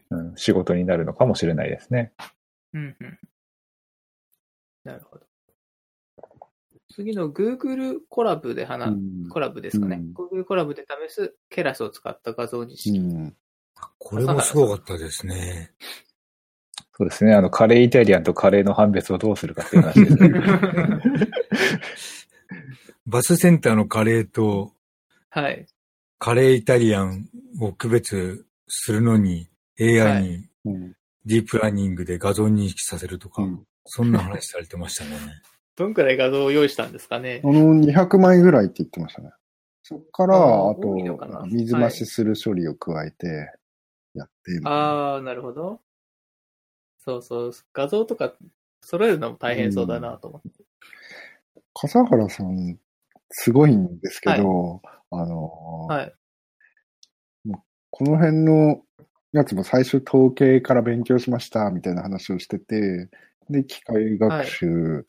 うん、仕事になるのかもしれないですね。うん、うん。なるほど。次の Google コラボで話、うんコラボですかね。うん Google コラボで試すケラスを使った画像認う識。ん。これもすごかったですね。そうですね。あの、カレーイタリアンとカレーの判別をどうするかっていう話ですね。[LAUGHS] バスセンターのカレーとはい。カレーイタリアンを区別するのには AI にうん。ディープラーニングで画像認識させるとか、うんそんな話されてましたね。[LAUGHS] どんくらい画像を用意したんですかね？あ。の、200枚ぐらいって言ってましたね。そっから、あと、水増しする処理を加えて、やってみたいな、ああ、なるほど。そうそう。画像とか揃えるのも大変そうだなと思って。笠原さん、すごいんですけど、あのーはい。この辺のやつも最初統計から勉強しましたみたいな話をしてて、で、機械学習、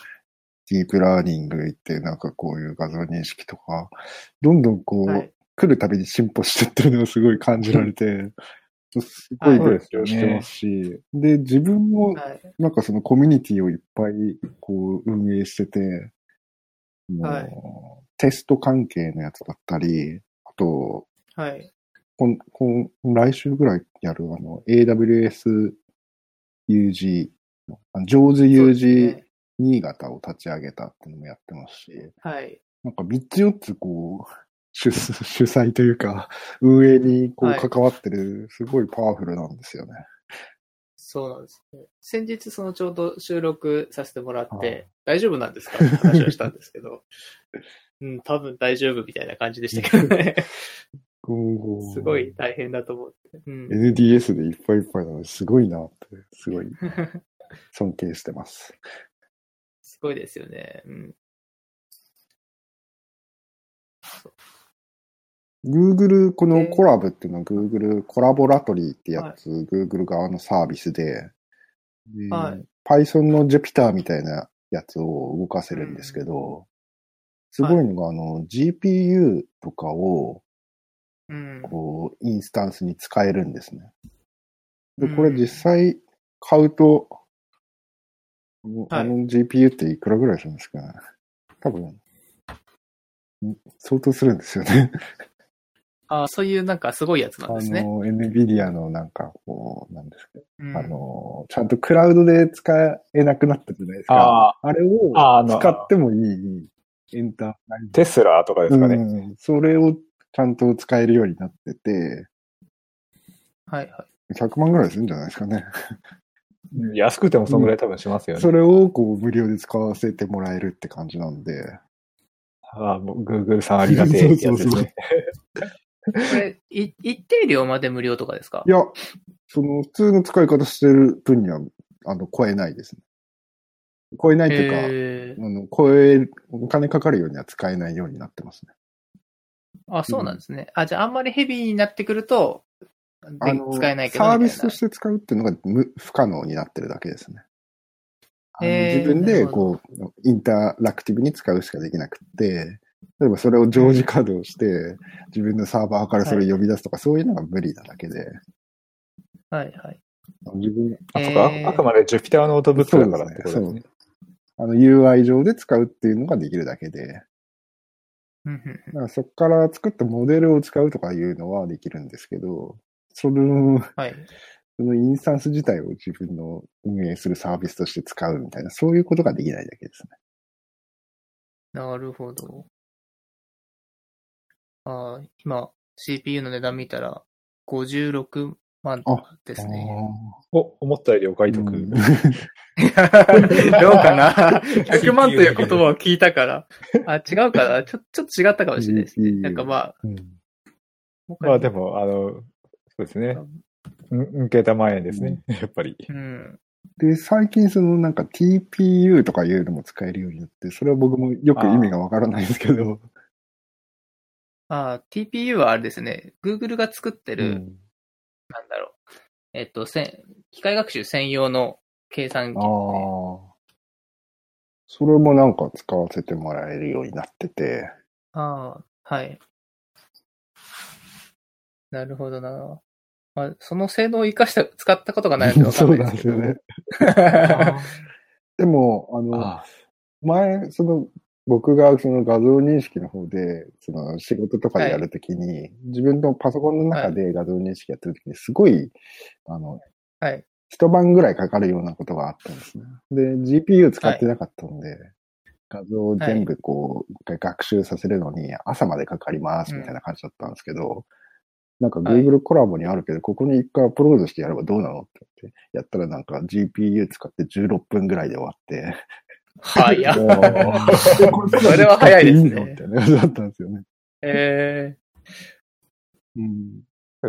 ディープラーニング行って、なんかこういう画像認識とか、どんどんこう、はい。来るたびに進歩してってるのがすごい感じられて、すごいはい勉強してますし、で、自分もはい。なんかそのコミュニティをいっぱいこう運営してて、もうはいテスト関係のやつだったり、あと、はい。こんこん来週ぐらいやるあの AWS UG の、あのジョーズそうです UG ね新潟を立ち上げたっていうのもやってますし、はい。なんか3つ4つこう、主主催というか、[LAUGHS] 運営にこうはい関わってる、すごいパワフルなんですよね。そうなんですね。先日、そのちょうど収録させてもらっはいて、大丈夫なんですか？って話をしたんですけど、[LAUGHS] うん、多分大丈夫みたいな感じでしたけどね。すごい大変だと思って。うん。NDS でいっぱいいっぱいなのですごいなって、すごい [LAUGHS] 尊敬してます。すごいですよね。うん。Google、このでコラボっていうのは Google コラボラトリーってやつ、Google 側のサービスで、ではい Python の Jupyter みたいなやつを動かせるんですけど、すごいのが、あの、GPU とかを、うん。こう、インスタンスに使えるんですね。で、うんこれ実際買うと、あのはいあの GPU っていくらぐらいするんですか？ね多分、ん相当するんですよね。[LAUGHS] あそういうなんかすごいやつなんあですね。の、NVIDIA のなんか、こう、なんですか、うんあの、ちゃんとクラウドで使えなくなったじゃないですか。ああれをああの使ってもいいエンターテスラとかですかね。うん、それをちゃんと使えるようになってて、はいはい。100万ぐらいするんじゃないですかね。うん安くてもそのぐらい多分しますよね。それをこう無料で使わせてもらえるって感じなんで。ああ、もう Google さんありがてえってやつですね。これ、い一定量まで無料とかですか？いや、その普通の使い方してる分には、あの、超えないですね。超えないというか、えーあの、超える、お金かかるようには使えないようになってますね。あ、そうなんですね。あ、じゃああんまりヘビーになってくると、であの、使えないけどサービスとして使うっていうのが無不可能になってるだけですね。あのえー自分で、こう、インタラクティブに使うしかできなくって、例えばそれを常時稼働して、自分のサーバーからそれを呼び出すとか、そういうのが無理なだけで、はいはい。自分、あ、そうか。えーあくまで Jupyter ノートブックだからってことですね。あの UI 上で使うっていうのができるだけで、うんうんだからそこから作ったモデルを使うとかいうのはできるんですけど、そのはい。そのインスタンス自体を自分の運営するサービスとして使うみたいな、そういうことができないだけですね。なるほど。ああ、今、CPU の値段見たら、56万ですね。お、思ったよりお買い得。うん [LAUGHS] どうかな [LAUGHS] ?100 万という言葉を聞いたから。[LAUGHS] あ、違うかな？ちょちょっと違ったかもしれないですね。なんかまあ、うんまあでも、あの、そうですね。んんけた万円ですね。やっぱり。うん。で、最近そのなんか TPU とかいうのも使えるようになって、それは僕もよく意味がわからないんですけど。あ TPU はあれですね。Google が作ってる、うんなんだろう。えっと、せん機械学習専用の計算機。ああ。それもなんか使わせてもらえるようになってて。ああ、はい。なるほどな。まあ、その性能を活かした、使ったことがないので [LAUGHS] そうなんですすよ。ね。[LAUGHS] でも、あの、あ前、その、僕がその画像認識の方で、その仕事とかでやるときに、自分のパソコンの中で画像認識やってるときに、すごい、あの、はい。一晩ぐらいかかるようなことがあったんですね。で、GPU 使ってなかったので、画像を全部こう、一回学習させるのに朝までかかりますみたいな感じだったんですけど、なんかはい Google コラボにあるけど、ここに一回アップロードしてやればどうなのって言って、やったらなんか GPU 使って16分ぐらいで終わって、早っ。[LAUGHS] それは早いですねいいのみたいな感じだったんですよね。えうん。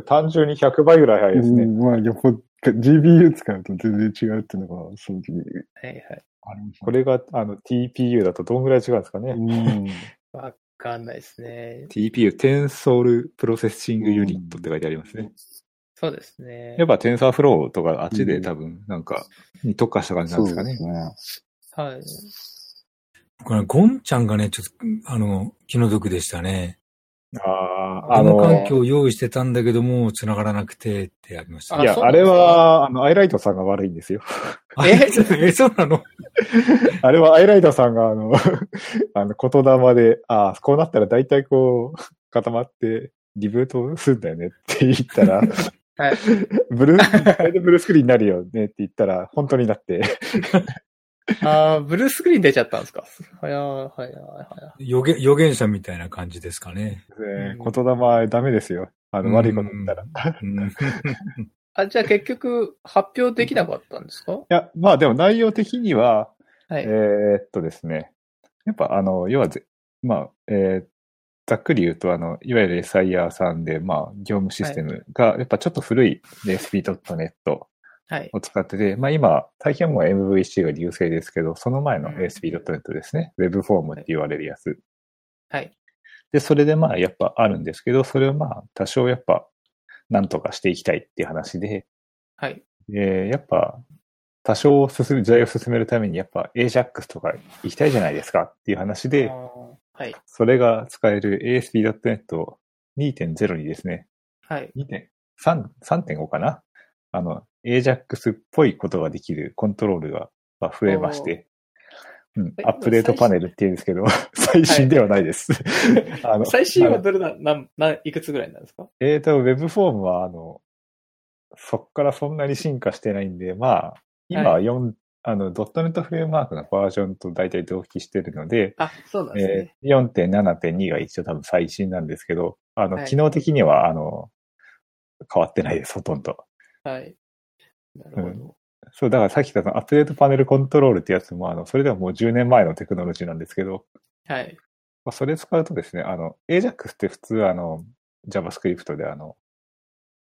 単純に100倍ぐらい早いですね。うんまあ、よっ GPU 使うと全然違うっていうのが、その時にー、はいはい。ありましたこれが、あの、TPU だとどんぐらい違うんですかね。うん。わかんないですね。TPU、 Tensor Processing Unit って書いてありますね。そうですね。やっぱ TensorFlow とかあっちで多分、なんか、に特化した感じなんですかね。そうね。はい。これ、ゴンちゃんがね、ちょっと、あの、気の毒でしたね。ああ、ああの環の、境を用意してたんだけども、繋がらなくてってありました。あいや、あれは、あの、アイライトさんが悪いんですよ。あえ、え、そうなの？[LAUGHS] あれはアイライトさんが、あの、[LAUGHS] あの、言霊で、ああ、こうなったら大体こう、固まって、リブートするんだよねって言ったら、はい。ブルー、ブルースクリーンになるよねって言ったら、本当になって、ああ、ブルースクリーン出ちゃったんですか？早い、早い、早い。予言、予言者みたいな感じですかね。えーうん言霊ダメですよ。あの、悪いこと言ったら。あ、じゃあ結局、発表できなかったんですか？や、まあでも内容的には、はい。えーっとですね。やっぱあの、要はぜ、まあ、えーざっくり言うと、あの、いわゆる SIR さんで、まあ、業務システムが、やっぱちょっと古いい。を使ってて、まあ今、大変もう MVC が優勢ですけど、その前のうん ASP.NET ですね。Web フォームって言われるやつ。はい。で、それでまあ、やっぱあるんですけど、それをまあ、多少やっぱ、なんとかしていきたいっていう話で、はい。で、やっぱ、多少進む、時代を進めるために、やっぱ AJAX とか行きたいじゃないですかっていう話ではい。それが使える ASP.NET 2.0にですね、はい。2.3 3.5かな？あの、AJAX っぽいことができるコントロールがまあ増えまして、うんえ、アップデートパネルって言うんですけど、最新ではないです。[LAUGHS] あの最新はどれだ、なん、なん、いくつぐらいなんですか？えーと、Web フォームは、あの、そっからそんなに進化してないんで、まあ、今は4、あの、ドットネットフレームワークのバージョンと大体同期してるので、あ、そうなんですね。えー、4.7.2が一応多分最新なんですけど、あの、はい機能的には、あの、変わってないです、ほとんど。はい。なるほど。そう、だからさっき言ったアップデートパネルコントロールってやつも、あの、それではもう10年前のテクノロジーなんですけど、はい。まあ、それ使うとですね、あの、AJAX って普通、あの、JavaScript であの、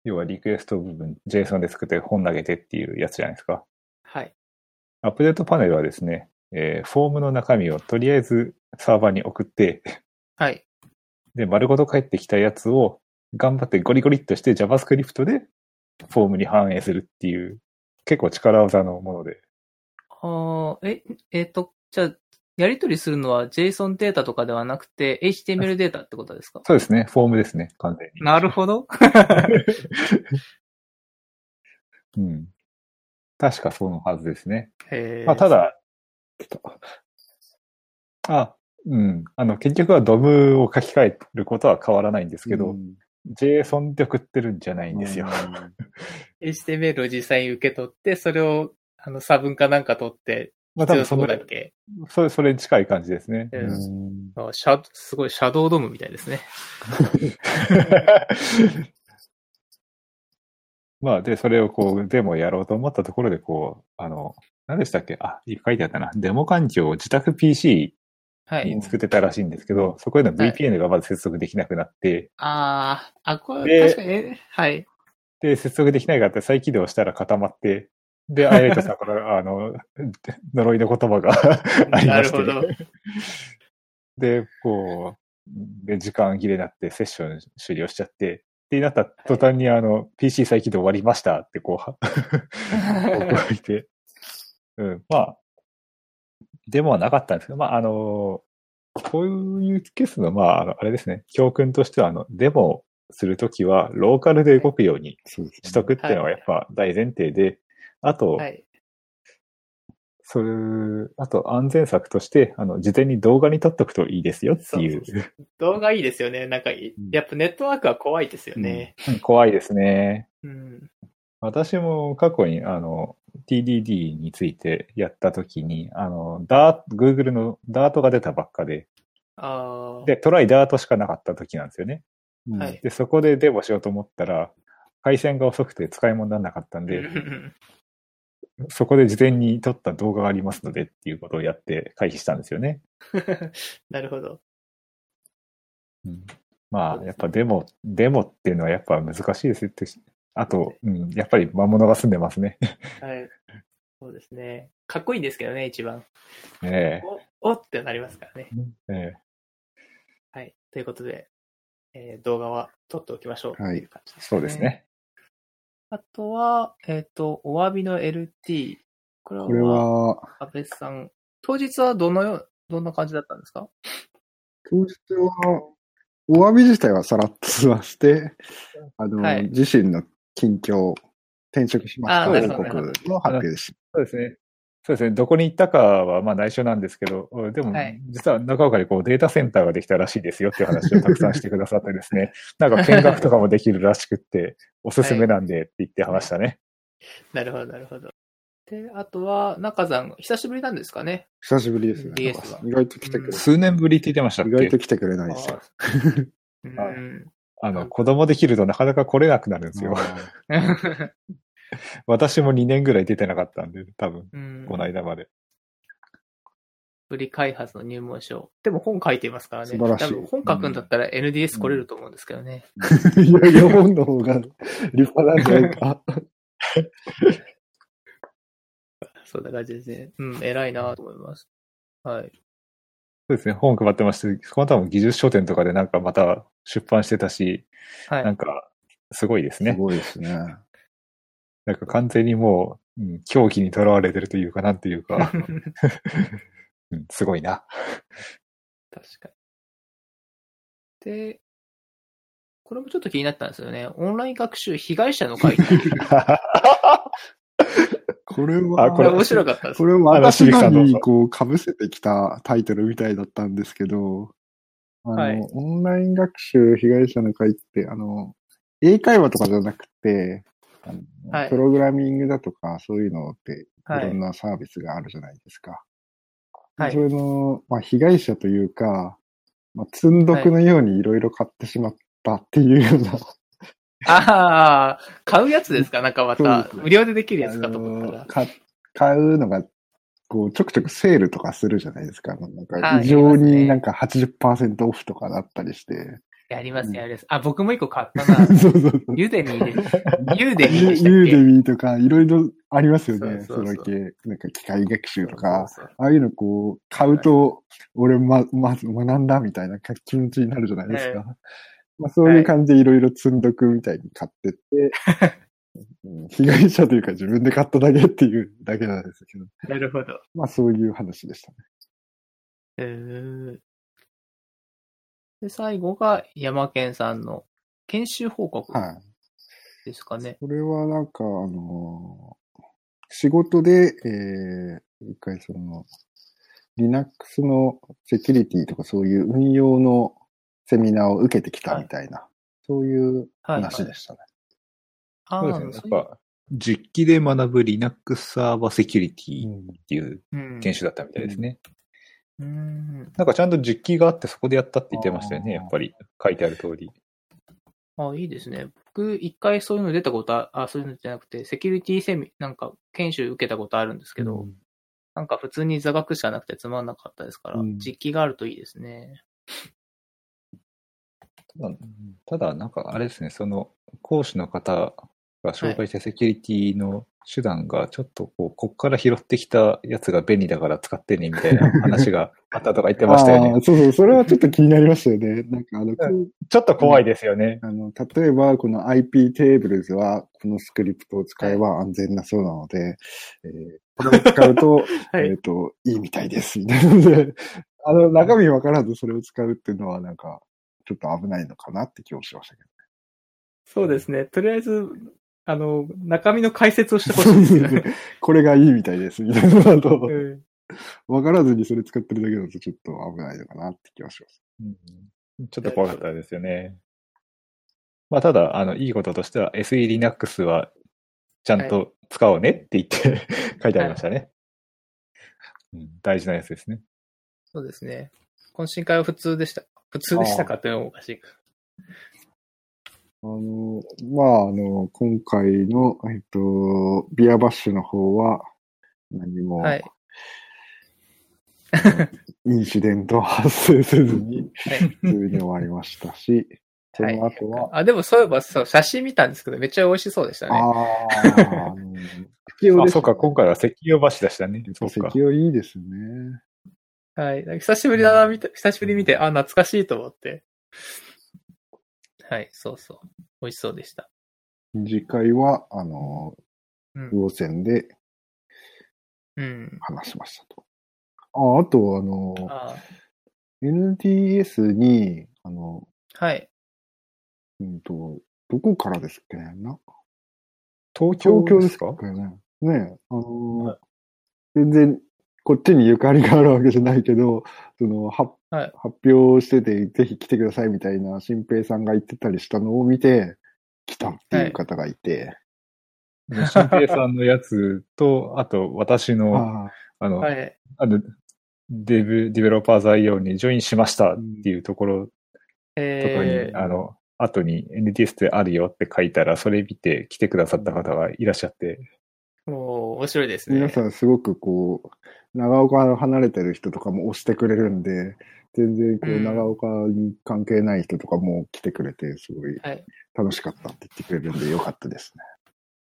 要はリクエスト部分、JSON で作って本投げてっていうやつじゃないですか。はい。アップデートパネルはですね、えーフォームの中身をとりあえずサーバーに送って、はい。で、丸ごと返ってきたやつを頑張ってゴリゴリっとして JavaScript でフォームに反映するっていう、結構力技のもので。ああ、え、えっ、と、じゃあ、やり取りするのは JSON データとかではなくて HTML データってことですか？そうですね、フォームですね、完全に。なるほど。[LAUGHS] うん。確かそのはずですね。へーまあ、た、だ、あ、うん。あの、結局はドムを書き換えることは変わらないんですけど、うん JSON で送ってるんじゃないんですよ。HTML を実際に受け取って、それを、あの、差分かなんか取って、まあ多分そのだっけ？それ、それに近い感じですね。ううんシャすごいシャドウドームみたいですね。[LAUGHS] まあ、で、それをこう、デモやろうと思ったところで、こう、あの、何でしたっけ？あ、書いてあったな。デモ環境を自宅 PC はい。に作ってたらしいんですけど、そこへの VPN がまず接続できなくなって、ああ、あ、こでれ、確かに、えはい。で、接続できないからって再起動したら固まって、で、アイレイトさんから、[LAUGHS] あの、呪いの言葉が [LAUGHS] ありまして。なるほど。[LAUGHS] で、こう、で、時間切れになってセッション終了しちゃって、で、なった途端にあの、PC 再起動終わりましたってこう、は覚えて、うん、まあ、デモはなかったんですけど、まあ、あの、こういうケースの、まあ、あのあれですね、教訓としては、あの、デモするときは、ローカルで動くようにしとくっていうのがやっぱ大前提で、あと、はい。それ、あと安全策として、あの、事前に動画に撮っとくといいですよっていう。そう動画いいですよね。なんかい、やっぱネットワークは怖いですよね。怖いですね。うん。私も過去に、あの、TDD についてやったときに、あの、ダー、Google のダートが出たばっかで。で、トライダートしかなかった時なんですよね。うんはい。で、そこでデモしようと思ったら、回線が遅くて使い物にならなかったんで、う [LAUGHS] んそこで事前に撮った動画がありますのでっていうことをやって回避したんですよね。[LAUGHS] なるほど。うんまあ、やっぱデモ、デモっていうのはやっぱ難しいですって。あと、うん、やっぱり魔物が住んでますね。はい。そうですね。かっこいいんですけどね、一番。えお、おってなりますからね。ええはい。ということで、えー動画は撮っておきましょうっていそうです。ね。あとは、えっ、と、お詫びの LT。これは、これは、安倍さん、当日はどのよう、どんな感じだったんですか？当日は、お詫び自体はさらっと済まして、あの、はい自身の近況、転職しました告の発表でしそうですね。そうですね。どこに行ったかはまあ内緒なんですけど、でもはい、実は中岡にこうデータセンターができたらしいですよっていう話をたくさんしてくださってですね、[LAUGHS] なんか見学とかもできるらしくって、おすすめなんでって言って話したね。なるほど、なるほど。で、あとは、中さん、久しぶりなんですかね？た。久しぶりですね。意外と来てくれ、数年ぶりって言ってましたっ意外とけ来てくれないですよ。[LAUGHS] あの、子供できるとなかなか来れなくなるんですよ。[LAUGHS] 私も2年ぐらい出てなかったんで、多分、うんこの間まで。アプリ開発の入門書。でも本書いていますからね。素晴らしい多分本書くんだったら NDS 来れると思うんですけどね。いやいや、本の方が立派なんじゃないか。[LAUGHS] そんな感じですね。うん、偉いなと思います。はい。そうですね、本配ってまして、この多分技術書店とかでなんかまた出版してたし、はい。なんか、すごいですすね。ごいですね。なんか完全にもう、うん、狂気にとらわれてるというか、なんていうか、[LAUGHS] うん、すごいな。確かに。で、これもちょっと気になったんですよね。オンライン学習被害者の会っていうこれは、あこれ面白かったです。こ。れはあの私らにこう被せてきたタイトルみたいだったんですけど、あの、はい。オンライン学習被害者の会って、あの、英会話とかじゃなくて、あのはい。プログラミングだとかそういうのってい。はいろんなサービスがあるじゃないですか。はい。それの、まあ、被害者というか、まあ、積んどくのようにいろいろ買ってしまったっていうような、ああ、買うやつですか？なんかまた無料でできるやあつかと思ったら。買うのが、こう、ちょくちょくセールとかするじゃないですか。なんはいか異常になんか80%オフとかだったりして。やります、やります。あ、僕も一個買ったな。[LAUGHS] そうそうそう。ユーデミーで、ユーデミーユでしたっけ？[LAUGHS] ユーデミーとかいろいろありますよね。その系、なんか機械学習とか。ああいうのこう、買うと、俺ま、まず学んだみたいな気持ちになるじゃないですか。まあそういう感じでいろいろ積んどくみたいに買ってって、[LAUGHS] うん被害者というか自分で買っただけっていうだけなんですけど。なるほど。まあそういう話でしたね。えーで、最後が山健さんの研修報告はい。ですかね。これはなんか、あのー仕事で、えー、一回その、Linux のセキュリティとかそういう運用のセミナーを受けてきたみたいな、そういうはい。話でしたね。ああ、そうですね。やっぱ、実機で学ぶ Linux サーバーセキュリティっうんていううん研修だったみたいですね。うん。なんかちゃんと実機があってそこでやったって言ってましたよね、やっぱり。書いてある通り。あいいですね。僕、一回そういうの出たことあ、あ、そういうのじゃなくて、セキュリティセミ、なんか、研修受けたことあるんですけど、うんなんか普通に座学しかなくてつまんなかったですから、うん実機があるといいですね。ただ、ただなんかあれですね、その講師の方が紹介したセキュリティの手段がちょっとこう、こっから拾ってきたやつが便利だから使ってねみたいな話があったとか言ってましたよね。[LAUGHS] そうそう、それはちょっと気になりましたよね。なんかあの、ちょっと怖いですよね。あの、例えば、この IP テーブルズは、このスクリプトを使えば安全なそうなので、えーこれを使うと、[LAUGHS] はい。えっと、いいみたいです、なので、あの、中身わからずそれを使うっていうのは、なんか、ちょっと危ないのかなって気もしましたけど。そうですね。とりあえず、あの、中身の解説をしてほしいですよね。これがいいみたいです、みたいなのだと、うんわからずにそれ使ってるだけだとちょっと危ないのかなって気がします。うんちょっと怖かったですよね。まあ、ただ、あの、いいこととしては SE Linux はちゃんと使おうねって言って書いてありましたね。うん大事なやつですね。そうですね。懇親会は普通でした。普通でしたかっていうのもおかしいか。あの、まあ、あの、今回の、えっと、ビアバッシュの方は、何も、はい。インシデントは発生せずに、はい。普通に終わりましたし、その後は、あ、でもそういえば、そう、写真見たんですけど、めっちゃ美味しそうでしたね。あ [LAUGHS] あ、あそうか、今回は石油橋でしたね。そうか。適応いいですね。はい。久しぶりだな、見て、久しぶりに見て、あ、懐かしいと思って。はい、そうそう。美味しそうでした。次回は、あの、うん。でうん。話しましたと。あ、あと、あの、あ NDS に、あの、はい。うんと、どこからですっけねな？東京東京ですかかね。ねあのーはい全然、こっちにゆかりがあるわけじゃないけど、その、ははい。発表してて、ぜひ来てくださいみたいな、新平さんが言ってたりしたのを見て、来たっていう方がいて、新平さんのやつと、あと私の、ああ。の、はい。あの、デブ、デベロッパーズ IO にジョインしましたっていうところとかに、えー、あの、後に NDS ってあるよって書いたら、それ見て来てくださった方がいらっしゃって、面白いですね。皆さんすごくこう、長岡から離れてる人とかも押してくれるんで、全然こう、うん長岡に関係ない人とかも来てくれて、すごいはい。楽しかったって言ってくれるんでよかったですね。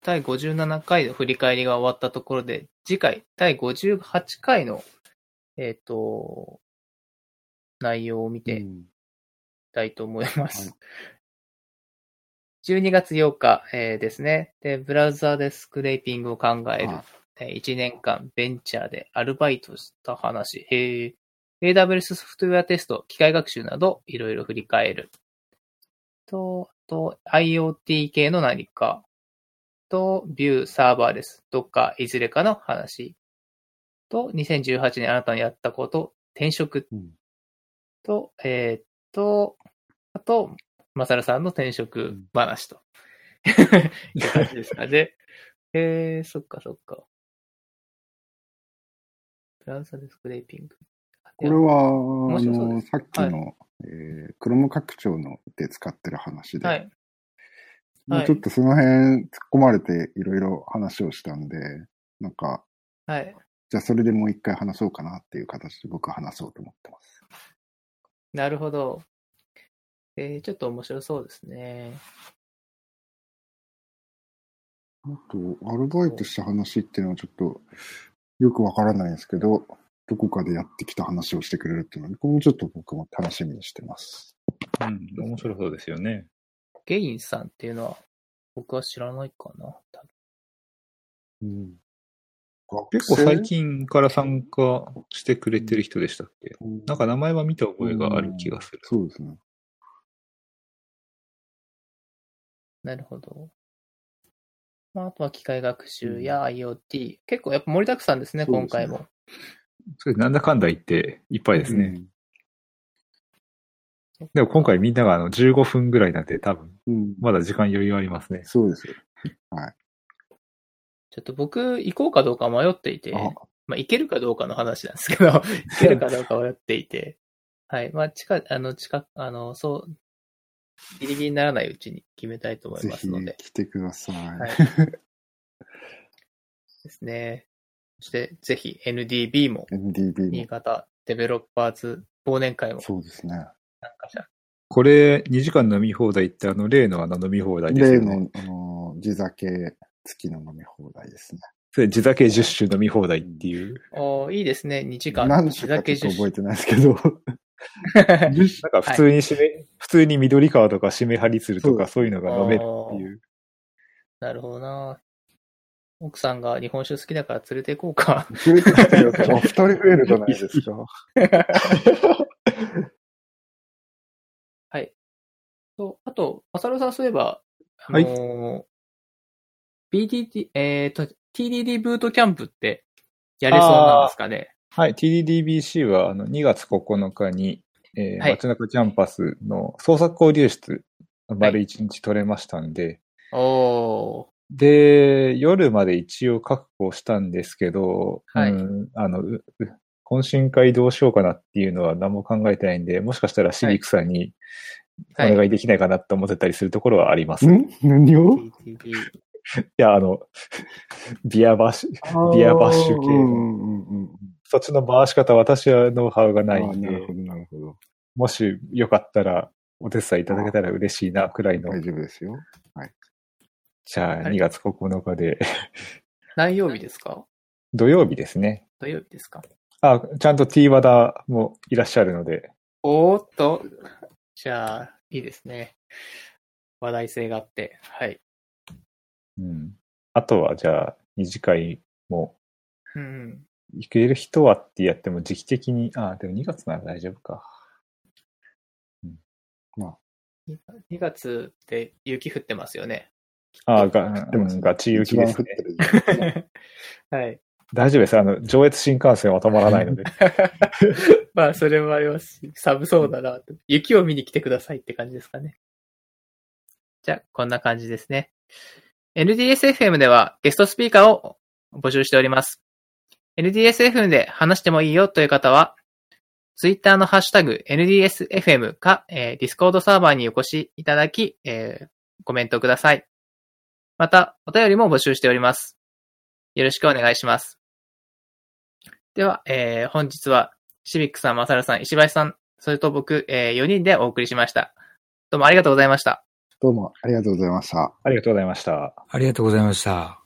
第57回の振り返りが終わったところで、次回、第58回の、えっ、と、内容を見ていきうんたいと思います。はい12月8日、えーですね。で、ブラウザーでスクレーピングを考える。はいえー1年間ベンチャーでアルバイトした話。へー AWS ソフトウェアテスト、機械学習など、いろいろ振り返る。と、あと、IoT 系の何か。と、ビューサーバーです。どっかいずれかの話。と、2018年あなたのやったこと、転職。うんと、えーっと、あと、マサルさんの転職話と。[LAUGHS] いう感じですかね。[LAUGHS] えー、そっかそっか。ブラウザでスクレーピング。これは、あの、さっきの、えー、クロム拡張ので使ってる話で、はい。もうちょっとその辺突っ込まれていろいろ話をしたんで、なんか、はい。じゃあそれでもう一回話そうかなっていう形で僕は話そうと思ってます。なるほど。えー、ちょっと面白そうですね。あと、アルバイトした話っていうのはちょっとよくわからないんですけど、どこかでやってきた話をしてくれるっていうのは、これもちょっと僕も楽しみにしてます。うん、面白そうですよね。ゲインさんっていうのは、僕は知らないかな。多分うん、結構最近から参加してくれてる人でしたっけ？なんか名前は見た覚えがある気がする。そうですね。なるほど。まあ、あとは機械学習や IoT。結構やっぱ盛りだくさんですね、すね今回も。それなんだかんだ言っていっぱいですね。でも今回みんながあの15分ぐらいなんで多分、うん。まだ時間余裕ありますね。そうですよ。ちょっと僕、行こうかどうか迷っていて、あまあ、行けるかどうかの話なんですけど、[LAUGHS] 行けるかどうか迷っていて、はい。まあ、近、あの、近く、あの、そう、ギリギリにならないうちに決めたいと思いますので。来てください。はい。[LAUGHS] ですね。そして、ぜひ NDB も、NDB も。新潟デベロッパーズ忘年会もそうですね。これ2時間飲み放題ってあの例のあの飲み放題ですね。の、あの、地酒付きの飲み放題ですね。それ地酒10種飲み放題っていう。おーいいですね。2時間。何で地したかちょっと覚え10てないですけど。[LAUGHS] なんか普通に締め、普通に緑川とか締め張りするとかそそういうのが飲めるっていう。なるほどな。奥さんが日本酒好きだから連れて行こうか。連れてきてよ。[LAUGHS] あ、二人増えるじゃないですか。はい。と、あと、マサルさんそういえば、あはいのー BTT、えっ、と、TDD ブートキャンプってやれそうなんですかね？はい、TDDBC はあの2月9日に、えーはい街中キャンパスの創作交流室、丸1日取れましたんで、おー。で、夜まで一応確保したんですけど、はいうん、あの、懇親会どうしようかなっていうのは何も考えてないんで、もしかしたらシビックさんにおはい。願いできないかなと思ってたりするところはあります。いん？何を？TDD。や、あの、ビアバッシュ、ビアバッシュ系のうんうんうんうん。そっちの回し方、私はノウハウがないんであな、るほど、なるほど。もしよかったらお手伝いいただけたら嬉しいな、くらいの。大丈夫ですよ。じゃあ、はい2月9日で、何曜日ですか？土曜日ですね。土曜日ですか？あ、ちゃんと T 和田もいらっしゃるので、おーっと。じゃあ、いいですね。話題性があって。はい。うん。あとは、じゃあ、二次会も、うん。行ける人はってやっても時期的に、あ、でも2月なら大丈夫か。2月って雪降ってますよね。あ、が、でもうん、ガチ雪ですね。はい。大丈夫です。あの、上越新幹線は止まらないので。[LAUGHS] まあ、それもありますし、寒そうだなと。雪を見に来てくださいって感じですかね。じゃあ、こんな感じですね。NDSFM ではゲストスピーカーを募集しております。NDSFM で話してもいいよという方は、Twitter のハッシュタグ NDSFM か、えー、Discord サーバーにお越しいただき、えーコメントください。また、お便りも募集しております。よろしくお願いします。では、えー本日は、シビックさん、マサルさん、石橋さん、それと僕、え4人でお送りしました。どうもありがとうございました。どうもありがとうございました。ありがとうございました。ありがとうございました。